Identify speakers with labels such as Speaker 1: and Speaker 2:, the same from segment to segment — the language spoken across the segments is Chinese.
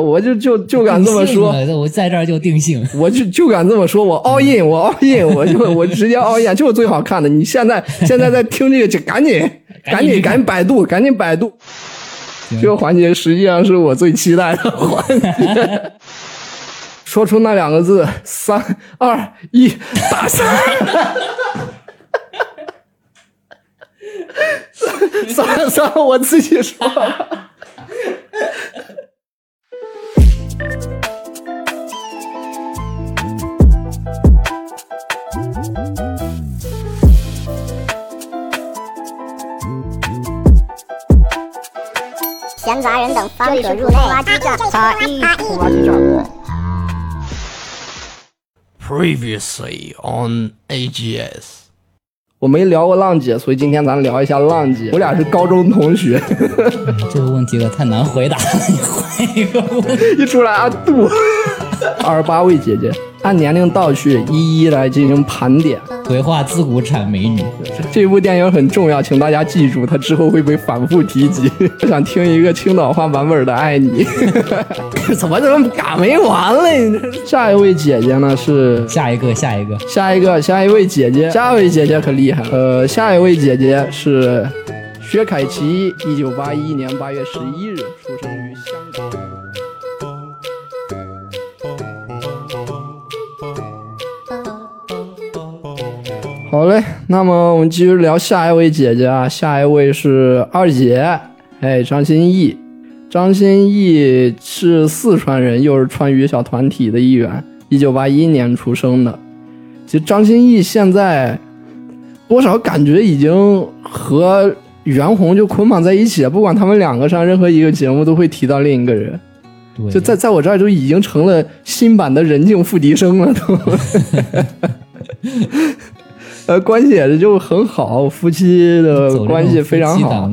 Speaker 1: 我就就就敢这么说，
Speaker 2: 我在这儿就定性。
Speaker 1: 我就就敢这么说，我 all in，我 all in，我就我直接 all in，就是最好看的。你现在现在在听这个，就赶紧赶紧赶紧百度，赶紧百度。这个环节实际上是我最期待的环节。说出那两个字，三二一，打三。算了算了，我自己说。
Speaker 3: 闲杂人等方可入内。垃圾站，擦一土垃圾站。
Speaker 1: Previously on AGS，我没聊过浪姐，所以今天咱聊一下浪姐。我俩是高中同学，
Speaker 2: 这个问题可太难回答了，你换一个问。
Speaker 1: 一出来阿杜，二十八位姐姐，按年龄倒序，一一来进行盘点。
Speaker 2: 鬼话自古产美女，
Speaker 1: 这部电影很重要，请大家记住，它之后会被反复提及。我想听一个青岛话版本的《爱你》，怎么怎么赶没完了？下一位姐姐呢是
Speaker 2: 下一个，下一个，
Speaker 1: 下一个下一位姐姐，下一位姐姐可厉害了。呃，下一位姐姐是薛凯琪，一九八一年八月十一日出生好嘞，那么我们继续聊下一位姐姐啊，下一位是二姐，哎，张歆艺。张歆艺是四川人，又是川渝小团体的一员，一九八一年出生的。其实张歆艺现在多少感觉已经和袁弘就捆绑在一起了，不管他们两个上任何一个节目，都会提到另一个人。
Speaker 2: 对，
Speaker 1: 就在在我这儿就已经成了新版的人境付笛声了都。呃，关系也是就很好，夫妻的关系非常好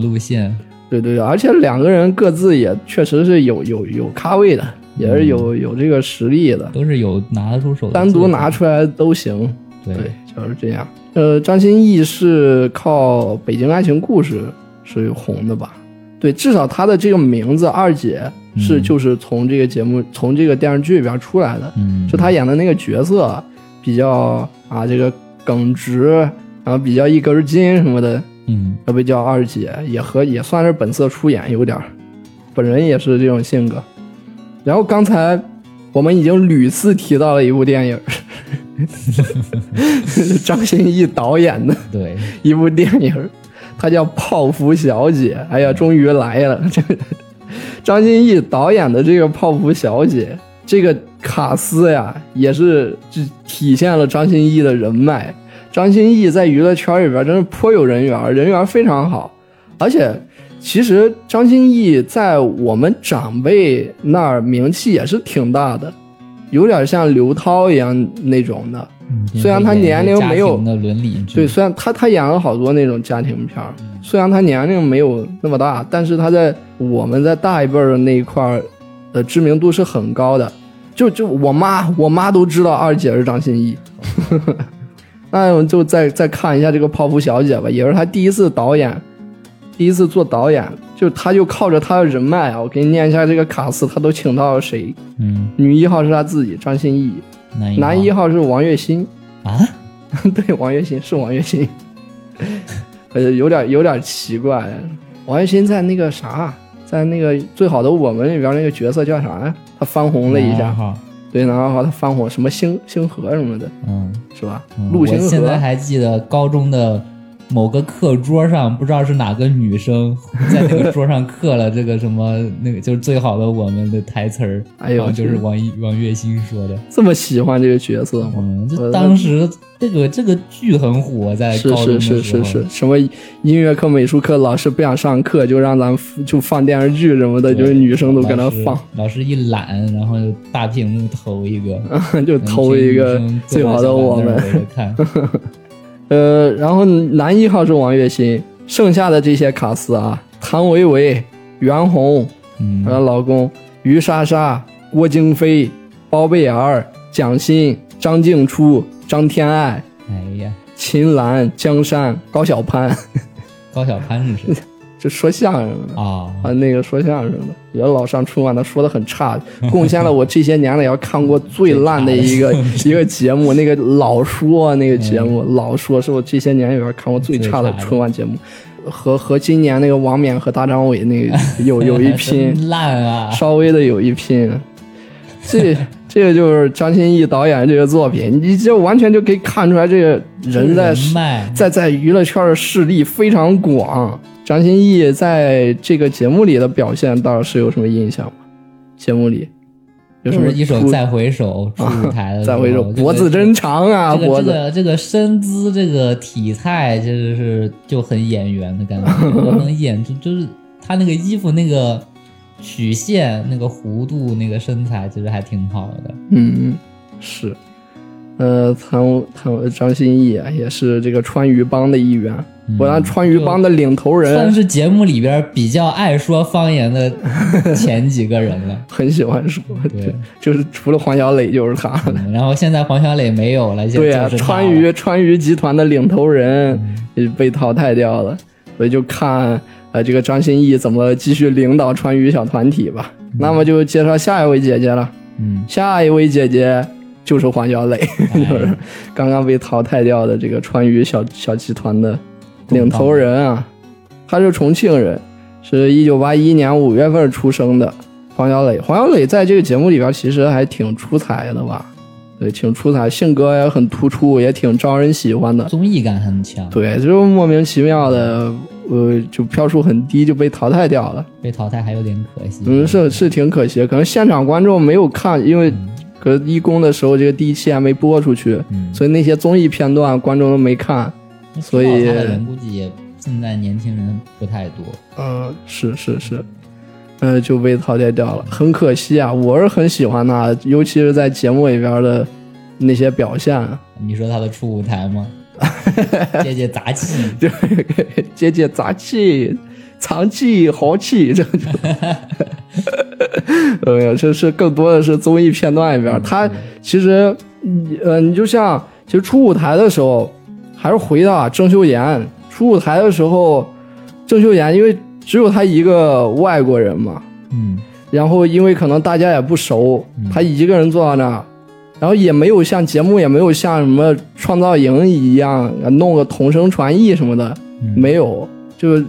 Speaker 1: 对对对，而且两个人各自也确实是有有有咖位的，也是有有这个实力的，
Speaker 2: 都是有拿得出手的，
Speaker 1: 单独拿出来都行。
Speaker 2: 对
Speaker 1: 对，就是这样。呃，张歆艺是靠《北京爱情故事》是红的吧？对，至少她的这个名字二姐是
Speaker 2: 嗯
Speaker 1: 就是从这个节目、从这个电视剧里边出来的。
Speaker 2: 嗯，
Speaker 1: 就她演的那个角色比较啊这个耿直，然后比较一根筋什么的，
Speaker 2: 嗯，
Speaker 1: 要被叫二姐，也和也算是本色出演有点儿，本人也是这种性格。然后刚才我们已经屡次提到了一部电影，张歆艺导演的
Speaker 2: 对，
Speaker 1: 一部电影，它叫《泡芙小姐》。哎呀，终于来了！这张歆艺导演的这个《泡芙小姐》，这个卡斯呀，也是就体现了张歆艺的人脉。张歆艺在娱乐圈里边真是颇有人缘，人缘非常好。而且，其实张歆艺在我们长辈那儿名气也是挺大的，有点像刘涛一样那种的。
Speaker 2: 嗯
Speaker 1: 虽然他年龄没有对，虽然他他演了好多那种家庭片儿，虽然他年龄没有那么大，但是他在我们在大一辈儿的那一块儿的知名度是很高的。就就我妈，我妈都知道二姐是张歆艺。那我们就再再看一下这个泡芙小姐吧，也是她第一次导演，第一次做导演，就她就靠着她的人脉啊，我给你念一下这个卡斯，她都请到了谁？
Speaker 2: 嗯，
Speaker 1: 女一号是她自己张歆艺，
Speaker 2: 男
Speaker 1: 男一号是王栎鑫，
Speaker 2: 啊，
Speaker 1: 对，王栎鑫是王栎鑫，呃，有点有点奇怪。王栎鑫在那个啥，在那个《最好的我们》里边那个角色叫啥呀？他翻红了一下，
Speaker 2: 男二号，
Speaker 1: 对，然后他翻红什么星星河什么的，
Speaker 2: 嗯，
Speaker 1: 是吧？
Speaker 2: 嗯
Speaker 1: 陆星
Speaker 2: 我现在，还记得高中的某个课桌上，不知道是哪个女生 在那个桌上刻了这个什么，那个就是最好的我们的台词儿，
Speaker 1: 哎呦
Speaker 2: 就是王一王栎鑫说的。
Speaker 1: 这么喜欢这个角色吗？
Speaker 2: 嗯，就当时这个这个剧很火，在
Speaker 1: 是
Speaker 2: 高中的
Speaker 1: 是
Speaker 2: 时候。
Speaker 1: 是是是，什么音乐课、美术课，老师不想上课，就让咱就放电视剧什么的，就是女生都搁那放，
Speaker 2: 老师一懒，然后就大屏幕投一个，
Speaker 1: 就投一个《最好的我们》。
Speaker 2: 看。
Speaker 1: 呃，然后男一号是王栎鑫，剩下的这些卡司啊，谭维维、袁弘，
Speaker 2: 嗯
Speaker 1: 她的老公于莎莎、郭京飞、包贝尔、蒋欣、张静初、张天爱、
Speaker 2: 哎呀，
Speaker 1: 秦岚、江山、高晓攀，
Speaker 2: 高晓攀是谁？
Speaker 1: 就说相声的
Speaker 2: 啊，
Speaker 1: 啊，那个说相声的，也老上春晚，他说的很差，贡献了我这些年来要看过最烂的一个 一个节目，那个老说那个节目，老说是我这些年里边看过最差的春晚节目，和和今年那个王冕和大张伟那个 有有一拼，
Speaker 2: 烂啊！
Speaker 1: 稍微的有一拼。这这个就是张歆艺导演这个作品，你就完全就可以看出来，这个人在
Speaker 2: 人
Speaker 1: 在在娱乐圈的势力非常广。张歆艺在这个节目里的表现，倒是有什么印象吗？节目里有什么
Speaker 2: 就是一首《再回首》出舞台的
Speaker 1: 再回首，脖子真长啊，
Speaker 2: 这个这
Speaker 1: 脖子。
Speaker 2: 个这个身姿，这个体态，真的是就很演员的感觉，能演出，就是他那个衣服那个曲线、那个弧度、那个身材，其实还挺好的。
Speaker 1: 嗯，是。呃，唐唐张歆艺啊，也是这个川渝帮的一员。我当川渝帮的领头人，
Speaker 2: 算是节目里边比较爱说方言的 前几个人了。
Speaker 1: 很喜欢说，
Speaker 2: 对，
Speaker 1: 就是除了黄小磊就是他。了。
Speaker 2: 嗯然后现在黄小磊没有了，就
Speaker 1: 对啊，川渝川渝集团的领头人也被淘汰掉了，所以就看呃这个张歆艺怎么继续领导川渝小团体吧。那么就介绍下一位姐姐了，
Speaker 2: 嗯，
Speaker 1: 下一位姐姐就是黄小磊，
Speaker 2: 哎。
Speaker 1: 就是刚刚被淘汰掉的这个川渝小小集团的领头人啊，他是重庆人，是一九八一年五月份出生的。黄小磊，黄小磊在这个节目里边其实还挺出彩的吧？对，挺出彩，性格也很突出，也挺招人喜欢的。
Speaker 2: 综艺感很强，
Speaker 1: 对，就是莫名其妙的，呃，就票数很低就被淘汰掉了。
Speaker 2: 被淘汰还有点可惜。
Speaker 1: 嗯，是是挺可惜的，可能现场观众没有看，因为可能一公的时候这个第一期还没播出去，
Speaker 2: 嗯，
Speaker 1: 所以那些综艺片段观众都没看。所以
Speaker 2: 人估计也现在年轻人不太多。
Speaker 1: 嗯，是是是，呃，就被淘汰掉了，很可惜啊！我是很喜欢他，尤其是在节目里边的那些表现啊，
Speaker 2: 你说他的初舞台吗？接接杂气，
Speaker 1: 就接接杂气、藏气、豪气，这就，哎呀，这是更多的是综艺片段里边，他其实，呃，你就像其实出舞台的时候，还是回到啊郑秀妍出舞台的时候，郑秀妍因为只有她一个外国人嘛，
Speaker 2: 嗯，
Speaker 1: 然后因为可能大家也不熟，她一个人坐到那儿，然后也没有像节目也没有像什么创造营一样弄个同声传译什么的，
Speaker 2: 嗯
Speaker 1: 没有，就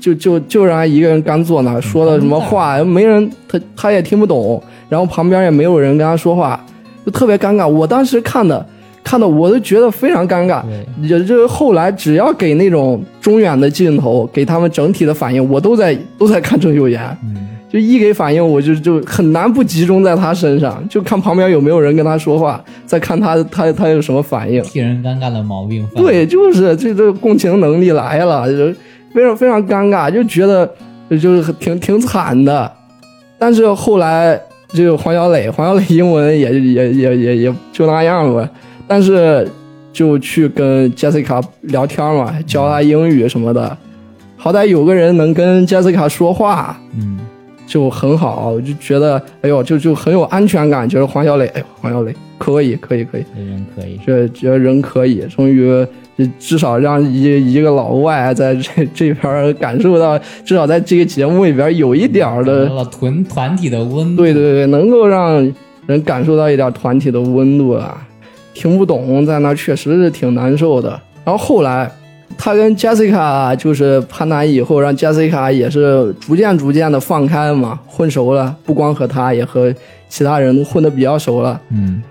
Speaker 1: 就就就让她一个人干坐那，说的什么话没人她她也听不懂，然后旁边也没有人跟她说话，就特别尴尬。我当时看的看的我都觉得非常尴尬。也就是后来只要给那种中远的镜头，给他们整体的反应，我都在都在看郑秀妍。
Speaker 2: 嗯，
Speaker 1: 就一给反应，我就就很难不集中在他身上，就看旁边有没有人跟他说话，再看他他他有什么反应。
Speaker 2: 替人尴尬的毛病。
Speaker 1: 对，就是这这共情能力来了，就非常非常尴尬，就觉得就是挺挺惨的。但是后来这个黄小磊，黄小磊英文也也也也也就那样吧，但是就去跟 Jessica 聊天嘛，教她英语什么的，好歹有个人能跟 Jessica 说话，
Speaker 2: 嗯，
Speaker 1: 就很好，我就觉得哎呦，就就很有安全感，觉得黄小磊，哎呦，黄小磊可以可以可以，
Speaker 2: 这人可以。
Speaker 1: 这觉得人可以，终于至少让一一个老外在这这边感受到，至少在这个节目里边有一点儿的
Speaker 2: 团团体的温度。
Speaker 1: 对对对，能够让人感受到一点团体的温度啊。听不懂，在那确实是挺难受的。然后后来，他跟 Jessica 就是攀谈以后，让 Jessica 也是逐渐逐渐的放开嘛，混熟了，不光和他，也和其他人混的比较熟了。
Speaker 2: 嗯，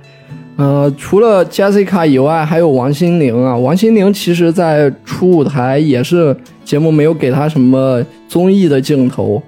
Speaker 1: 呃，除了 Jessica 以外，还有王心凌啊。王心凌其实在初舞台也是节目没有给她什么综艺的镜头，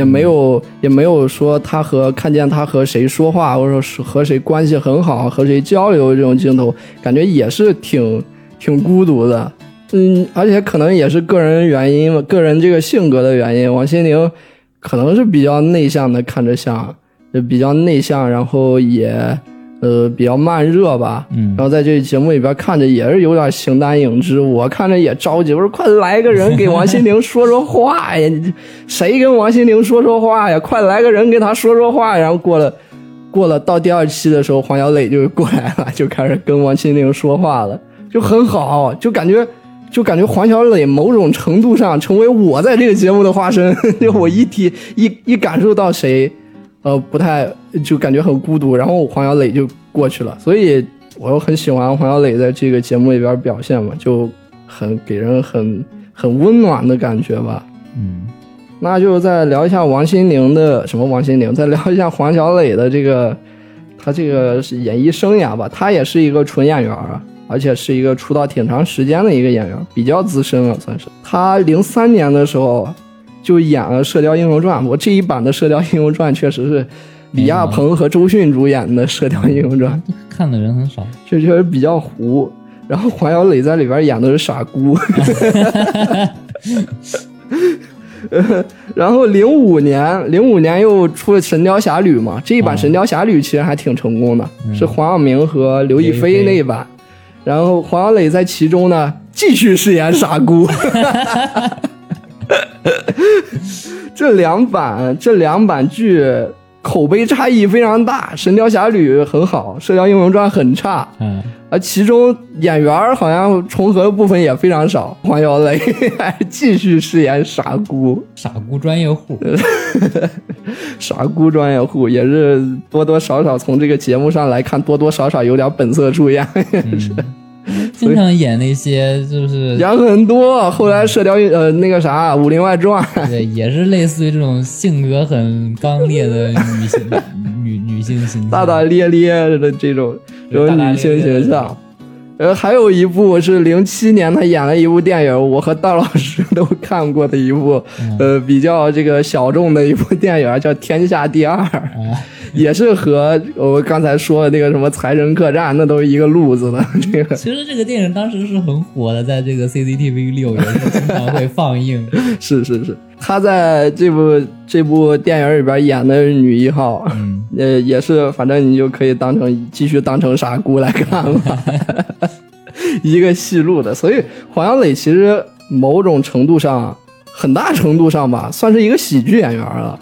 Speaker 1: 也没有也没有说他和看见他和谁说话，或者说和谁关系很好，和谁交流这种镜头，感觉也是挺挺孤独的。嗯，而且可能也是个人原因吧，个人这个性格的原因，王心凌可能是比较内向的，看着像，就比较内向，然后也呃比较慢热吧。
Speaker 2: 嗯
Speaker 1: 然后在这个节目里边看着也是有点形单影只，我看着也着急，我说快来个人给王心凌说说话呀！你谁跟王心凌说说话呀？快来个人给她说说话！然后过了过了到第二期的时候，黄小磊就过来了，就开始跟王心凌说话了，就很好，就感觉就感觉黄小磊某种程度上成为我在这个节目的化身，就我一提一一感受到谁，呃，不太就感觉很孤独，然后黄小磊就过去了，所以我又很喜欢黄小磊在这个节目里边表现嘛，就很给人很很温暖的感觉吧。
Speaker 2: 嗯，
Speaker 1: 那就再聊一下王心凌的什么王心凌，再聊一下黄小磊的这个他这个演艺生涯吧，他也是一个纯演员啊。而且是一个出道挺长时间的一个演员，比较资深了，算是。他零三年的时候就演了《射雕英雄传》，我这一版的《射雕英雄传》确实是李亚鹏和周迅主演的《射雕英雄传》，
Speaker 2: 看的人很少，
Speaker 1: 确确实比较糊。然后黄小磊在里边演的是傻姑。然后零五年，零五年又出了《神雕侠侣》嘛，这一版《神雕侠侣》其实还挺成功的，是黄晓明和刘亦菲那一版。然后黄小磊在其中呢，继续饰演傻姑。这两版这两版剧口碑差异非常大，《神雕侠侣》很好，《射雕英雄传》很差。
Speaker 2: 嗯，
Speaker 1: 而其中演员好像重合的部分也非常少。黄小磊还继续饰演傻姑，
Speaker 2: 傻姑专业户，
Speaker 1: 傻姑专业户也是多多少少从这个节目上来看，多多少少有点本色出演。是。
Speaker 2: 经常演那些就是
Speaker 1: 演很多，后来《射雕》呃那个啥《武林外传 》，
Speaker 2: 对，也是类似于这种性格很刚烈的女性女女性形象，
Speaker 1: 大大咧咧的这种这种女性形象。呃，还有一部是零七年他演了一部电影，我和大老师都看过的一部，呃，比较这个小众的一部电影，叫《天下第二》。也是和我刚才说的那个什么《财神客栈》，那都是一个路子的。这个
Speaker 2: 其实这个电影当时是很火的，在这个 CCTV 六也是经常会放映。
Speaker 1: 是是是，他在这部这部电影里边演的女一号，呃，也是，反正你就可以当成继续当成傻姑来看吧，一个戏路的。所以黄小磊其实某种程度上，很大程度上吧，算是一个喜剧演员了。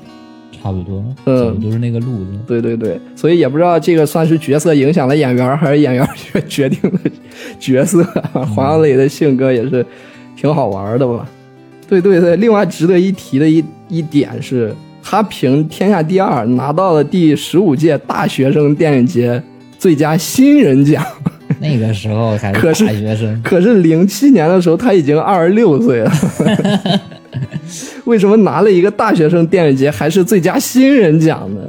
Speaker 2: 差不多，嗯，都是那个路子。
Speaker 1: 对对对，所以也不知道这个算是角色影响了演员，还是演员决决定了角色。黄小磊的性格也是挺好玩的吧？对对对，另外值得一提的一一点是，他凭《天下第二》拿到了第十五届大学生电影节最佳新人奖。
Speaker 2: 那个时候还
Speaker 1: 是
Speaker 2: 大学生，
Speaker 1: 可是零七年的时候他已经二十六岁了。为什么拿了一个大学生电影节还是最佳新人奖呢？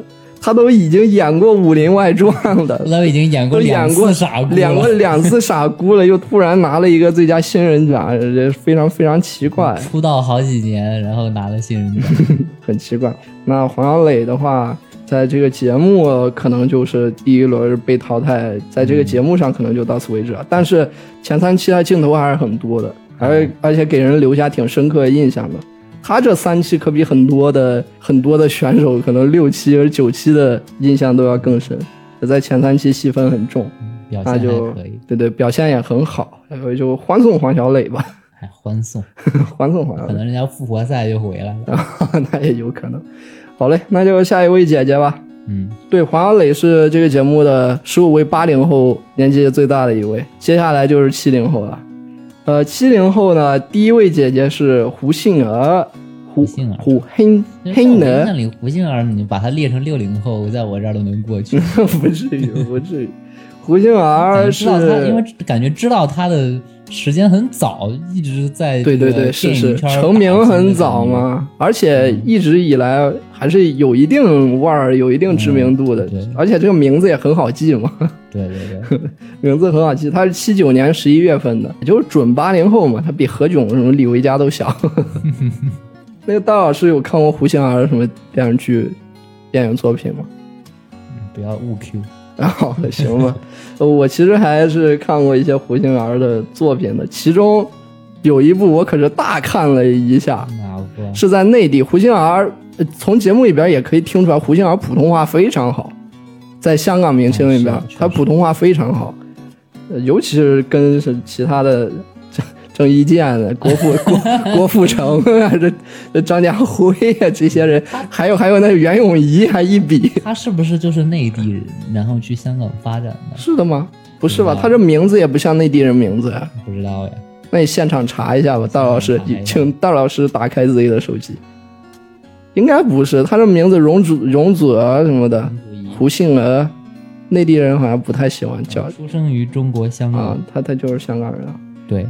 Speaker 1: 他都已经演过《武林外传》了，
Speaker 2: 都已经演过两次傻姑，
Speaker 1: 演过两次傻姑了，又突然拿了一个最佳新人奖，这非常非常奇怪。
Speaker 2: 出道好几年，然后拿了新人奖，
Speaker 1: 很奇怪。那黄小磊的话，在这个节目可能就是第一轮被淘汰，在这个节目上可能就到此为止了。但是前三期他镜头还是很多的。而而且给人留下挺深刻的印象的，他这三期可比很多的很多的选手，可能六期或者九期的印象都要更深。在前三期戏份很重，
Speaker 2: 那
Speaker 1: 就对对，表现也很好，就欢送黄小磊吧。
Speaker 2: 还欢送，
Speaker 1: 欢送黄小磊，
Speaker 2: 可能人家复活赛就回来了，
Speaker 1: 那也有可能。好嘞，那就下一位姐姐吧。
Speaker 2: 嗯，
Speaker 1: 对，黄小磊是这个节目的十五位八零后年纪最大的一位，接下来就是七零后了。呃，七零后呢，第一位姐姐是胡杏儿，胡
Speaker 2: 杏儿，
Speaker 1: 胡黑黑呢？
Speaker 2: 那里胡杏儿，你把她列成六零后，在我这儿都能过去，
Speaker 1: 不至于，不至于。胡杏儿是，
Speaker 2: 因为感觉知道她的。时间很早，一直在
Speaker 1: 对对对，是是成名很早嘛，而且一直以来还是有一定腕儿、有一定知名度的，而且这个名字也很好记嘛。
Speaker 2: 对对对，
Speaker 1: 名字很好记，他是七九年十一月份的，就是准八零后嘛，他比何炅什么李维嘉都小。那个大老师有看过胡杏儿什么电视剧、电影作品吗？
Speaker 2: 嗯不要误 Q。
Speaker 1: 好，行吧。我其实还是看过一些胡杏儿的作品的，其中有一部我可是大看了一下，是在内地。胡杏儿从节目里边也可以听出来，胡杏儿普通话非常好，在香港明星里边，他普通话非常好，尤其是跟是其他的。郑郑伊健的 郭富郭郭富城啊，这这张家辉啊，这些人，还有还有那袁咏仪，还一比，
Speaker 2: 他是不是就是内地人，然后去香港发展的？
Speaker 1: 是的吗？不是吧？他这名字也不像内地人名字呀。
Speaker 2: 不知道呀。
Speaker 1: 那你现场查一下吧，大老师请大老师打开自己的手机。应该不是，他这名字容祖容祖儿什么的，胡杏儿，内地人好像不太喜欢叫。
Speaker 2: 出生于中国香
Speaker 1: 啊
Speaker 2: 港，，
Speaker 1: 他他就是香港人啊。
Speaker 2: 对，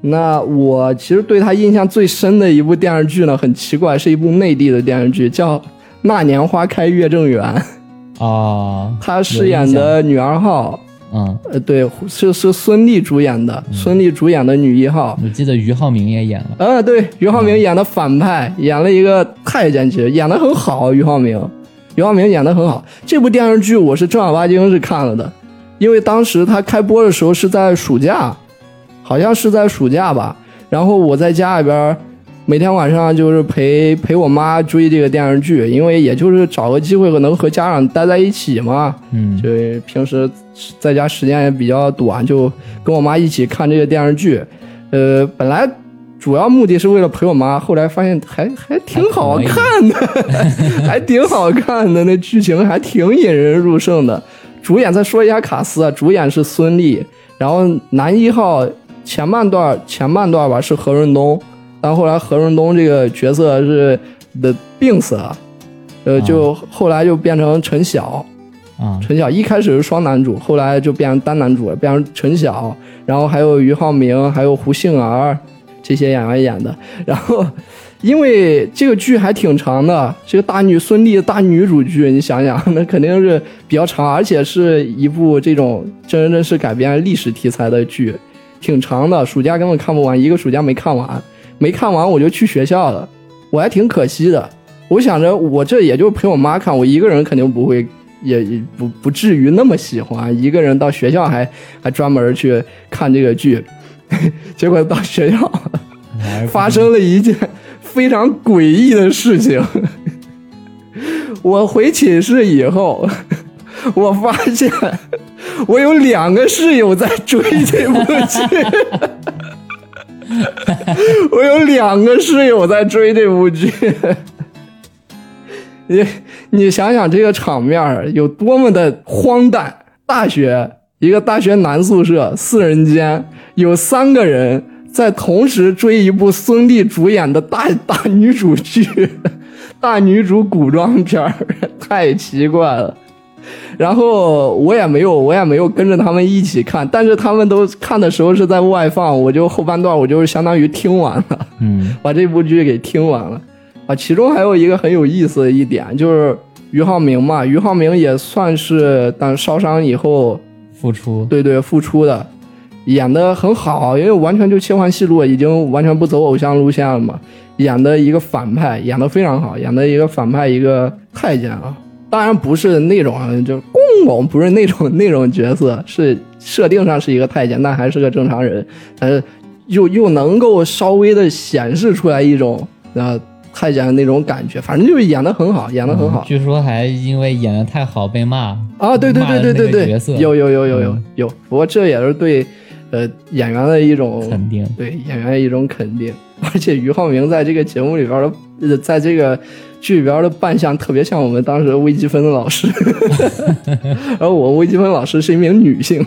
Speaker 1: 那我其实对他印象最深的一部电视剧呢，很奇怪，是一部内地的电视剧，叫《那年花开月正圆》，
Speaker 2: 哦，
Speaker 1: 他饰演的女二号，
Speaker 2: 嗯，
Speaker 1: 呃，对，是是孙俪主演的，孙俪主演的女一号。
Speaker 2: 我记得俞灏明也演了，
Speaker 1: 呃，对，俞灏明演的反派，演了一个太监，其实演的很好。俞灏明，俞灏明演的很好。这部电视剧我是正儿八经是看了的，因为当时他开播的时候是在暑假，好像是在暑假吧。然后我在家里边每天晚上就是陪陪我妈追这个电视剧，因为也就是找个机会可能和家长待在一起嘛。
Speaker 2: 嗯，
Speaker 1: 就平时在家时间也比较短，就跟我妈一起看这个电视剧。呃，本来主要目的是为了陪我妈，后来发现还还挺好看的，还挺好看的，那剧情还挺引人入胜的。主演再说一下卡斯啊，主演是孙俪，然后男一号前半段前半段吧是何润东，但后来何润东这个角色是的病死了，呃，就后来就变成陈晓。
Speaker 2: 啊，
Speaker 1: 陈晓一开始是双男主，后来就变成单男主了，变成陈晓，然后还有俞灏明，还有胡杏儿这些演员演的。然后，因为这个剧还挺长的，这个大女孙俪大女主剧，你想想，那肯定是比较长，而且是一部这种真人真事改编历史题材的剧，挺长的，暑假根本看不完，一个暑假没看完，没看完我就去学校了，我还挺可惜的。我想着我这也就陪我妈看，我一个人肯定不会。也也不不至于那么喜欢一个人到学校还还专门去看这个剧，结果到学校发生了一件非常诡异的事情。我回寝室以后，我发现我有两个室友在追这部剧，我有两个室友在追这部剧。你你想想这个场面有多么的荒诞！大学一个大学男宿舍四人间，有三个人在同时追一部孙俪主演的大大女主剧，大女主古装片儿，太奇怪了。然后我也没有，我也没有跟着他们一起看，但是他们都看的时候是在外放，我就后半段我就是相当于听完了。
Speaker 2: 嗯
Speaker 1: 把这部剧给听完了啊。其中还有一个很有意思的一点，就是俞灏明嘛，俞灏明也算是当烧伤以后，
Speaker 2: 付出，
Speaker 1: 对对复出的，演的很好，因为完全就切换戏路，已经完全不走偶像路线了嘛。演的一个反派，演的非常好，演的一个反派，一个太监啊。当然不是那种就公公，不是那种那种角色，是设定上是一个太监，但还是个正常人，但是又又能够稍微的显示出来一种呃太监的那种感觉，反正就是演的很好，演的很好。
Speaker 2: 据说还因为演的太好被骂
Speaker 1: 啊，对对对对对对，有有有有有
Speaker 2: 嗯。
Speaker 1: 有，不过这也是对呃演员的一种
Speaker 2: 肯定，
Speaker 1: 对演员的一种肯定，而且俞灏明在这个节目里边的，呃，在这个剧里边的扮相特别像我们当时微积分的老师，然后我微积分老师是一名女性，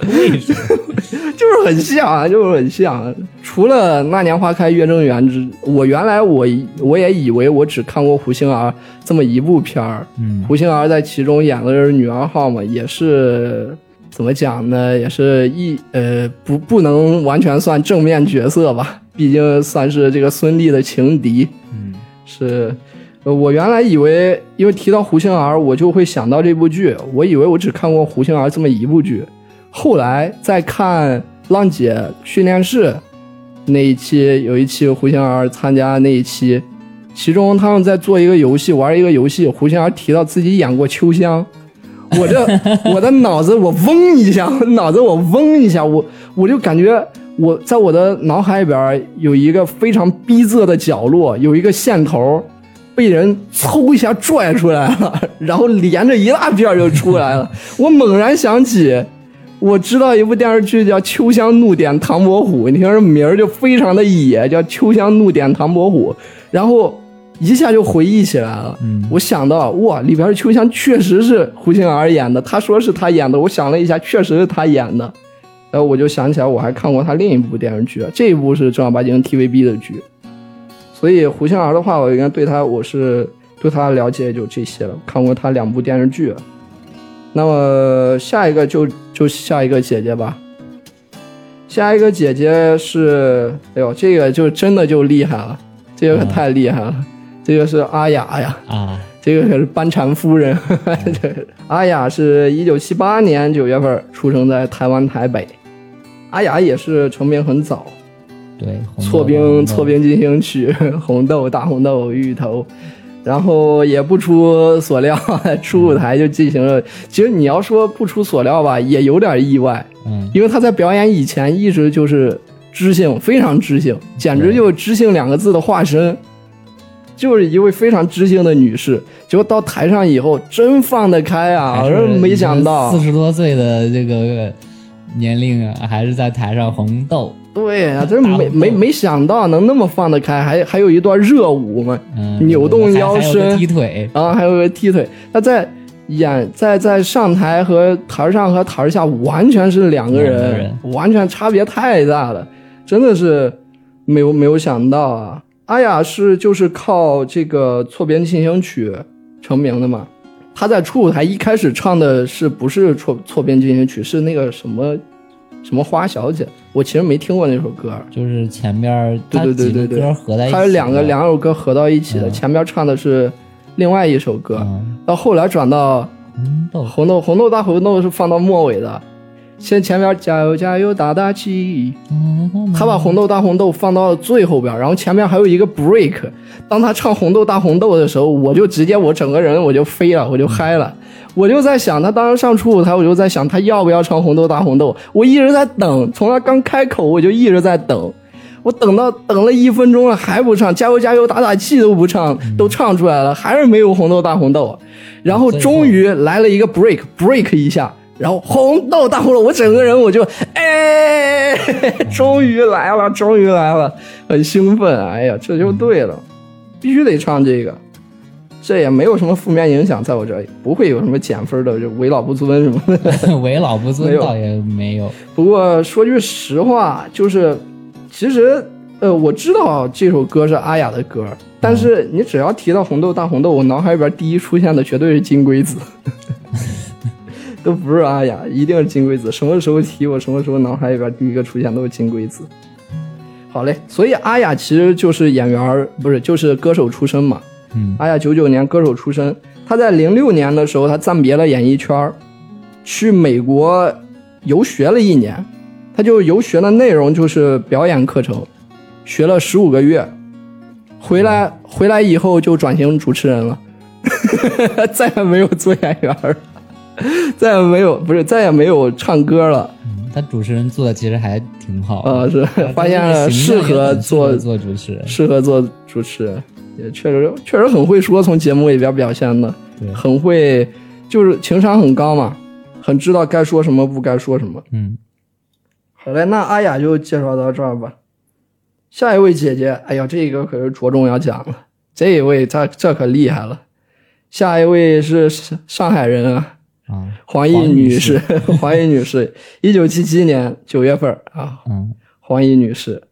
Speaker 1: 就是很像啊，就是很像。除了那年花开月正圆之，我原来我我也以为我只看过胡杏儿这么一部片儿，
Speaker 2: 嗯
Speaker 1: 胡杏儿在其中演的是女二号嘛，也是怎么讲呢？也是一呃不不能完全算正面角色吧，毕竟算是这个孙俪的情敌。
Speaker 2: 嗯
Speaker 1: 是，呃我原来以为，因为提到胡杏儿，我就会想到这部剧，我以为我只看过胡杏儿这么一部剧，后来再看《浪姐训练室》那一期，有一期胡杏儿参加那一期，其中他们在做一个游戏，玩一个游戏，胡杏儿提到自己演过秋香。我这 我的脑子我嗡一下，我脑子我嗡一下，我我就感觉我在我的脑海里边有一个非常逼仄的角落，有一个线头被人嗖一下拽出来了，然后连着一大片就出来了。我猛然想起，我知道一部电视剧叫《秋香怒点唐伯虎》，你听这名儿就非常的野，叫《秋香怒点唐伯虎》，然后一下就回忆起来了。
Speaker 2: 嗯
Speaker 1: 我想到哇，里边的秋香确实是胡杏儿演的，他说是他演的，我想了一下，确实是他演的。然后我就想起来我还看过他另一部电视剧，这一部是正儿八经 TVB 的剧。所以胡杏儿的话，我应该对她我是对他了解也就这些了，看过她两部电视剧。那么下一个就就下一个姐姐吧。下一个姐姐是，哎呦，这个就真的就厉害了，这个可太厉害了，这个是阿雅呀，
Speaker 2: 啊，
Speaker 1: 这个可是班禅夫人。这阿雅是一九七八年九月份出生在台湾台北，阿雅也是成名很早，
Speaker 2: 对，
Speaker 1: 错
Speaker 2: 豆
Speaker 1: 冰错，冰进行曲，红豆 大红豆芋头，然后也不出所料，出舞台就进行了。其实你要说不出所料吧，也有点意外，
Speaker 2: 嗯，
Speaker 1: 因为他在表演以前一直就是知性，非常知性，简直就是知性两个字的化身，就是一位非常知性的女士。结果到台上以后，真放得开啊！
Speaker 2: 还是
Speaker 1: 真没想到
Speaker 2: 四，十多岁的这个年龄啊，还是在台上红豆，
Speaker 1: 对呀、真没没没想到能那么放得开，还还有一段热舞嘛。
Speaker 2: 嗯，
Speaker 1: 扭动腰身
Speaker 2: 踢腿，
Speaker 1: 然后还有个踢腿，他在演在在上台和台上和台下完全是两个人，
Speaker 2: 两个人
Speaker 1: 完全差别太大了，真的是没有没有想到啊！阿雅是就是靠这个错边进行曲成名的嘛。她在初舞台一开始唱的是不是错错边进行曲，是那个什么什么花小姐，我其实没听过那首歌。
Speaker 2: 就是前边儿
Speaker 1: 对对对对对。
Speaker 2: 歌合在一起，
Speaker 1: 它是两个两首歌合到一起的，
Speaker 2: 嗯。
Speaker 1: 前边唱的是另外一首歌，
Speaker 2: 嗯。
Speaker 1: 到后来转到
Speaker 2: 红豆，
Speaker 1: 红豆红豆大红豆是放到末尾的，先前边加油加油打打气，他把红豆大红豆放到了最后边，然后前面还有一个 break。当他唱红豆大红豆的时候，我就直接我整个人我就飞了，我就嗨了。我就在想，他当时上初舞台，我就在想他要不要唱红豆大红豆。我一直在等，从他刚开口我就一直在等，我等到等了一分钟了还不唱，加油加油打打气都不唱，都唱出来了，还是没有红豆大红豆。然后终于来了一个 break break 一下，然后红豆大红豆，我整个人我就哎，终于来了，终于来了，很兴奋。哎呀，这就对了，必须得唱这个。这也没有什么负面影响，在我这里不会有什么减分的，就为老不尊什么的。
Speaker 2: 为老不尊倒也没有，
Speaker 1: 不过说句实话，就是其实呃，我知道这首歌是阿雅的歌，但是你只要提到红豆大红豆，我脑海里边第一出现的绝对是金龟子，都不是阿雅，一定是金龟子。什么时候提我，什么时候脑海里边第一个出现都是金龟子。好嘞，所以阿雅其实就是演员，不是就是歌手出身嘛。
Speaker 2: 嗯
Speaker 1: 阿雅九九年歌手出身，她在零六年的时候，她暂别了演艺圈，去美国游学了一年。她就游学的内容就是表演课程，学了十五个月，回来回来以后就转型主持人了，再也没有做演员儿，再也没有不是再也没有唱歌了。
Speaker 2: 嗯他主持人做的其实还挺好的，
Speaker 1: 呃，是发现了适合做
Speaker 2: 合做主持人，
Speaker 1: 适合做主持人，也确实确实很会说，从节目里边表现的。
Speaker 2: 对，
Speaker 1: 很会，就是情商很高嘛，很知道该说什么不该说什么。
Speaker 2: 嗯，
Speaker 1: 好嘞，那阿雅就介绍到这儿吧。下一位姐姐，哎呀，这个可是着重要讲了，这一位她这可厉害了。下一位是上上海人啊，
Speaker 2: 啊，
Speaker 1: 黄奕女士，黄奕 女士，一九七七年九月份啊，
Speaker 2: 嗯。
Speaker 1: 黄奕女士，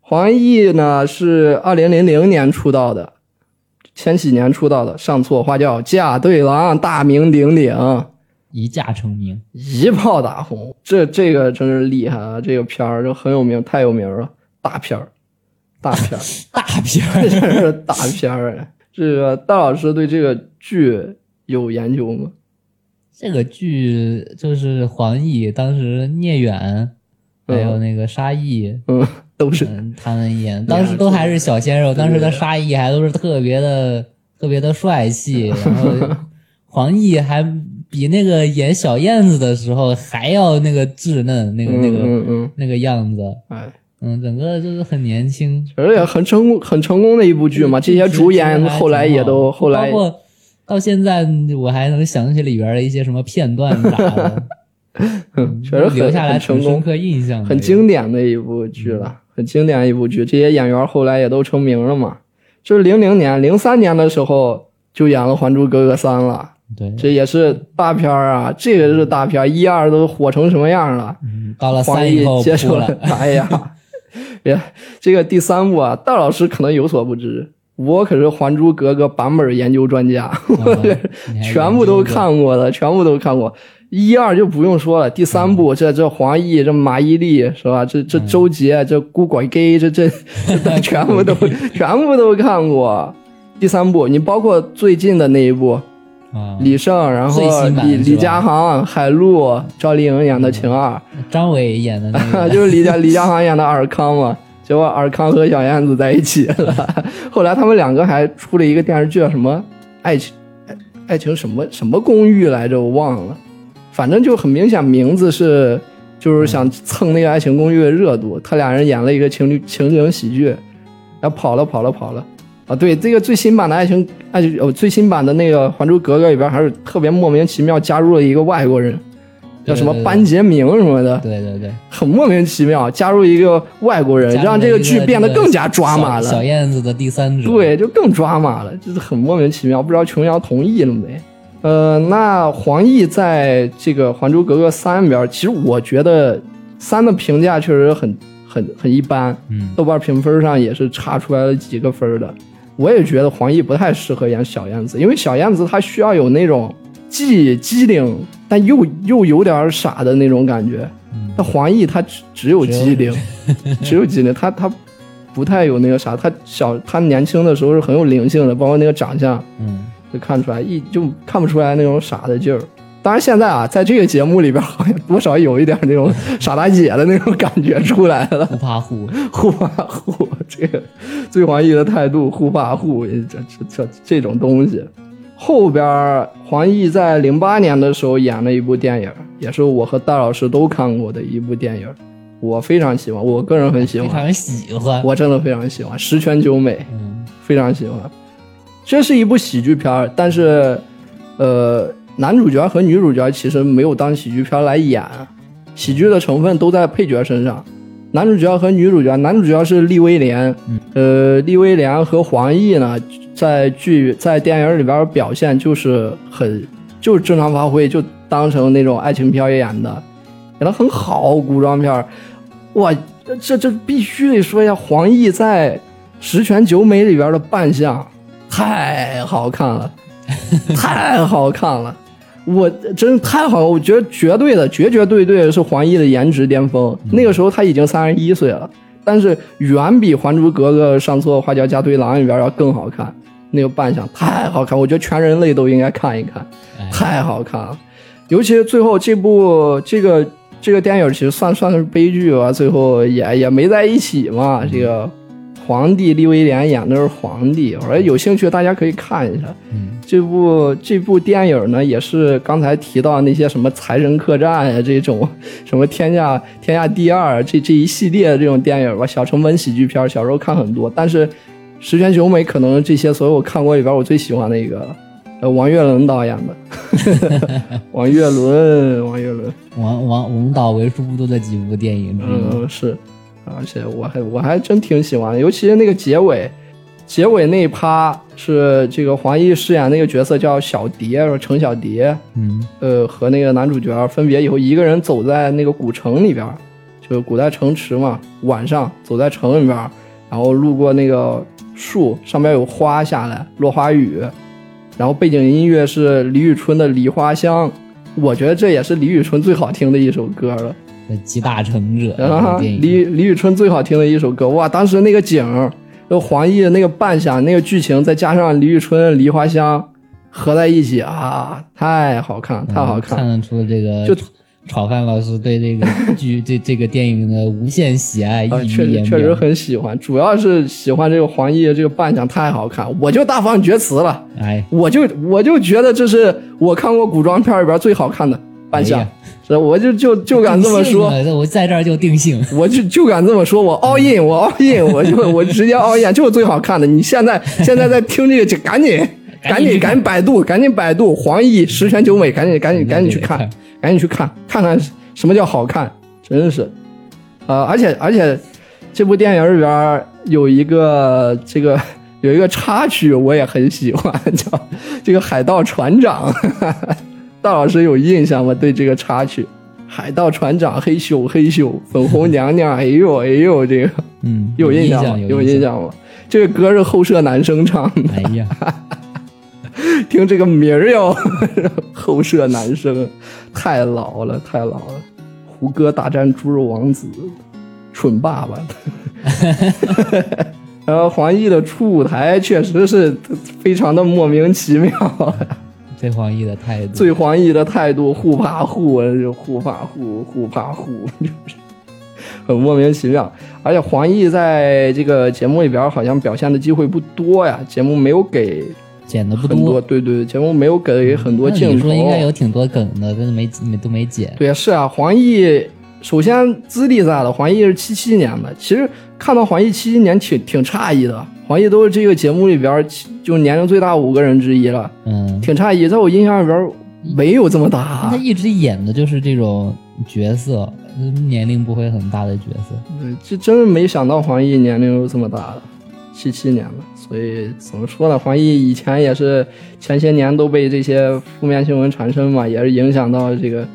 Speaker 1: 黄奕呢是二零零零年出道的，千禧年出道的，上错花轿嫁对郎，大名鼎鼎，
Speaker 2: 一嫁成名，
Speaker 1: 一炮打红。这这个真是厉害啊！这个片儿就很有名，太有名了，大片儿，大片儿，
Speaker 2: 大片
Speaker 1: 这
Speaker 2: 儿，
Speaker 1: 真是大片儿。哎！这个大老师对这个剧有研究吗？
Speaker 2: 这个剧就是黄奕当时聂远，还有那个沙溢，
Speaker 1: 嗯，都是
Speaker 2: 嗯，他们演，当时都还是小鲜肉，当时的沙溢还都是特别的特别的帅气，然后黄奕还比那个演小燕子的时候还要那个稚嫩，那个那个、那个样子。
Speaker 1: 嗯，
Speaker 2: 整个就是很年轻。
Speaker 1: 而且很成功、很成功的一部剧嘛。这些主演后来也都后来
Speaker 2: 包括到现在，我还能想起里边的一些什么片段啥的，
Speaker 1: 嗯 确实很
Speaker 2: 留下来
Speaker 1: 很成功
Speaker 2: 深刻印象，
Speaker 1: 很经典的一部剧了，很经典一部剧。这些演员后来也都成名了嘛。就是零零年、零三年的时候就演了《还珠格格三》了，
Speaker 2: 对，
Speaker 1: 这也是大片儿啊，这个是大片儿，一二都火成什么样了？
Speaker 2: 嗯到了三以后
Speaker 1: 接受
Speaker 2: 了，
Speaker 1: 哎呀，别这个第三部啊，大老师可能有所不知，我可是《还珠格格》版本研究专家，
Speaker 2: 你还
Speaker 1: 全部都看过的，全部都看过。一二就不用说了，第三部这这黄奕、这马伊琍是吧？这这周杰、这孤拐给这这 这全部都全部都看过。第三部，你包括最近的那一部，
Speaker 2: 啊，
Speaker 1: 李晟，然后李李佳航、海陆、赵丽颖演的晴儿，
Speaker 2: 张伟演的那个
Speaker 1: 就是李佳李佳航演的尔康嘛。结果尔康和小燕子在一起了，后来他们两个还出了一个电视剧，叫什么爱情爱爱情什么什么公寓来着，我忘了。反正就很明显，名字是就是想蹭那个《爱情公寓》的热度。他俩人演了一个情侣情景喜剧，然后跑了跑了跑了。啊，对，这个最新版的爱情爱情哦最新版的那个《还珠格格》里边，还是特别莫名其妙加入了一个外国人，叫什么班杰明什么的。
Speaker 2: 对对对，
Speaker 1: 很莫名其妙，加入一个外国人，让这个剧变得更加抓马
Speaker 2: 了小。燕子的第三者，
Speaker 1: 对，就更抓马了，就是很莫名其妙，不知道琼瑶同意了没？呃，那黄奕在这个《还珠格格三》里边，其实我觉得三的评价确实很很很一般，
Speaker 2: 嗯，
Speaker 1: 豆瓣评分上也是差出来了几个分的。我也觉得黄奕不太适合演小燕子，因为小燕子她需要有那种既机灵但又又有点傻的那种感觉。那黄奕他只只有机灵，只有机灵，他他不太有那个啥，他小他年轻的时候是很有灵性的，包括那个长相
Speaker 2: 嗯，
Speaker 1: 就看出来一就看不出来那种傻的劲儿。当然现在啊，在这个节目里边，好像多少有一点那种傻大姐的那种感觉出来了。
Speaker 2: 不怕虎，
Speaker 1: 护发护，这个最黄奕的态度，护发护，这这这这种东西。后边黄奕在零八年的时候演了一部电影，也是我和戴老师都看过的一部电影，我非常喜欢，我个人很喜欢，
Speaker 2: 非常喜欢，
Speaker 1: 我真的非常喜欢，十全九美，
Speaker 2: 嗯
Speaker 1: 非常喜欢。这是一部喜剧片，但是，呃，男主角和女主角其实没有当喜剧片来演，喜剧的成分都在配角身上。男主角和女主角，男主角是利威廉，呃，利威廉和黄奕呢，在剧在电影里边表现就是很就是正常发挥，就当成那种爱情片演的，演的很好，古装片，哇，这这必须得说一下，黄奕在《十全九美》里边的扮相太好看了，太好看了。我真太好了，我觉得绝对的，绝绝对对是黄奕的颜值巅峰。那个时候他已经三十一岁了，但是远比《还珠格格》上错花轿嫁对郎里边要更好看。那个扮相太好看，我觉得全人类都应该看一看，
Speaker 2: 哎
Speaker 1: 太好看了。尤其是最后这部这个这个电影，其实算算是悲剧吧，最后也也没在一起嘛。这个皇帝利威廉演的是皇帝，我说有兴趣大家可以看一下。
Speaker 2: 嗯
Speaker 1: 这部这部电影呢，也是刚才提到那些什么《财神客栈》呀，这种 什么《天下天下第二》这这一系列的这种电影吧，小成本喜剧片，小时候看很多。但是《十全九美》可能这些所有我看过里边，我最喜欢的一个，呃，王岳伦导演的，王岳伦，王岳伦，
Speaker 2: 王王王导为数不多的几部电影之一，
Speaker 1: 嗯，是，而且我还我还真挺喜欢的，尤其是那个结尾，结尾那一趴是这个黄奕饰演那个角色叫小蝶，说程小蝶，
Speaker 2: 嗯
Speaker 1: 呃，和那个男主角分别以后，一个人走在那个古城里边，就是古代城池嘛，晚上走在城里边，然后路过那个树，上面有花下来，落花雨，然后背景音乐是李宇春的《梨花香》，我觉得这也是李宇春最好听的一首歌了。
Speaker 2: 这集大成者
Speaker 1: 啊，李李宇春最好听的一首歌，哇！当时那个景儿，就黄奕的那个扮相、那个剧情，再加上李宇春《梨花香》合在一起啊，太好看，太好看。
Speaker 2: 看得出这个
Speaker 1: 就
Speaker 2: 炒饭老师对这个剧对这个电影的无限喜爱，
Speaker 1: 啊，
Speaker 2: 溢
Speaker 1: 确。实确实很喜欢，主要是喜欢这个黄奕的这个扮相太好看，我就大放厥词了，
Speaker 2: 哎，
Speaker 1: 我就我就觉得这是我看过古装片里边最好看的扮相
Speaker 2: 哎呀，
Speaker 1: 是我就就就敢这么说，
Speaker 2: 我在这儿就定性。
Speaker 1: 我就就敢这么说，我 all in，我 all in，我就我直接 all in，就是最好看的。你现在现在在听这个，就赶紧赶紧赶紧百度，赶紧百度黄奕十全九美，赶紧赶紧赶紧去看，赶紧去看看看什么叫好看，真是，呃，而且而且这部电影里边有一个这个有一个插曲我也很喜欢，叫这个海盗船长。大老师有印象吗？对这个插曲，海盗船长嘿咻嘿咻，粉红娘娘哎呦 哎呦，这个
Speaker 2: 嗯，
Speaker 1: 有印象吗？有
Speaker 2: 印
Speaker 1: 印。象吗？这个歌是后舍男生唱的，
Speaker 2: 哎呀，
Speaker 1: 听这个名儿哟，后舍男生太老了，太老了。胡歌大战猪肉王子，蠢爸爸。然后黄奕的初舞台确实是非常的莫名其妙，
Speaker 2: 对黄奕的态度，
Speaker 1: 最黄奕的态度互怕互，就互怕互，互怕互，就是很莫名其妙。而且黄奕在这个节目里边好像表现的机会不多呀，节目没有给
Speaker 2: 剪的不
Speaker 1: 多，对对对，节目没有给很多镜头。
Speaker 2: 你说应该有挺多梗的，但是没没都没剪。
Speaker 1: 对，是啊，黄奕首先资历在的，黄奕是七七年的。其实看到黄奕七七年挺挺诧异的，黄奕都是这个节目里边就年龄最大五个人之一了，
Speaker 2: 嗯，
Speaker 1: 挺诧异。在我印象里边没有这么大
Speaker 2: 他，一直演的就是这种角色，年龄不会很大的角色。
Speaker 1: 对，这真是没想到黄奕年龄有这么大的，七七年的。所以怎么说呢？黄奕以前也是前些年都被这些负面新闻缠身嘛，也是影响到这个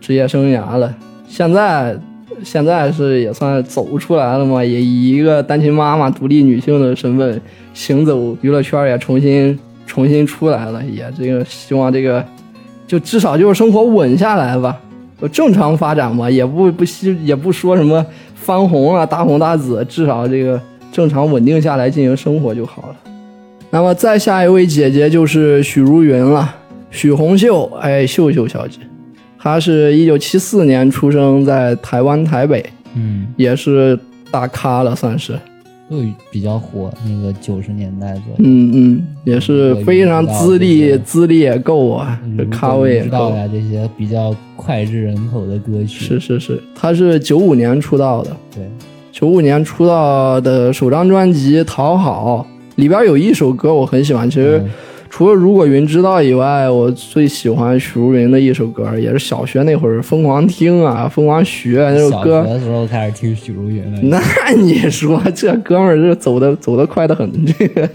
Speaker 1: 职业生涯了。现在现在是也算走出来了嘛，也以一个单亲妈妈、独立女性的身份行走娱乐圈，也重新重新出来了。也这个希望这个就至少就是生活稳下来吧，就正常发展嘛，也不不希也不说什么翻红啊、大红大紫，至少这个正常稳定下来进行生活就好了。那么再下一位姐姐就是许茹芸了，许红秀，哎，秀秀小姐，她是一九七四年出生在台湾台北，
Speaker 2: 嗯，
Speaker 1: 也是大咖了，算是，
Speaker 2: 又比较火，那个九十年代左右。
Speaker 1: 嗯嗯，也是非常资历资历也够啊，咖位也够。
Speaker 2: 啊，这些比较脍炙人口的歌曲。
Speaker 1: 是是是，他是九五年出道的，
Speaker 2: 对，
Speaker 1: 九五年出道的首张专辑《讨好》里边有一首歌我很喜欢，其实
Speaker 2: 嗯
Speaker 1: 除了如果云知道以外，我最喜欢许茹芸的一首歌，也是小学那会儿疯狂听啊，疯狂学那首歌
Speaker 2: 小学
Speaker 1: 歌。
Speaker 2: 的时候开始听许茹芸的。
Speaker 1: 那你说这哥们儿这走的走的快的很，这个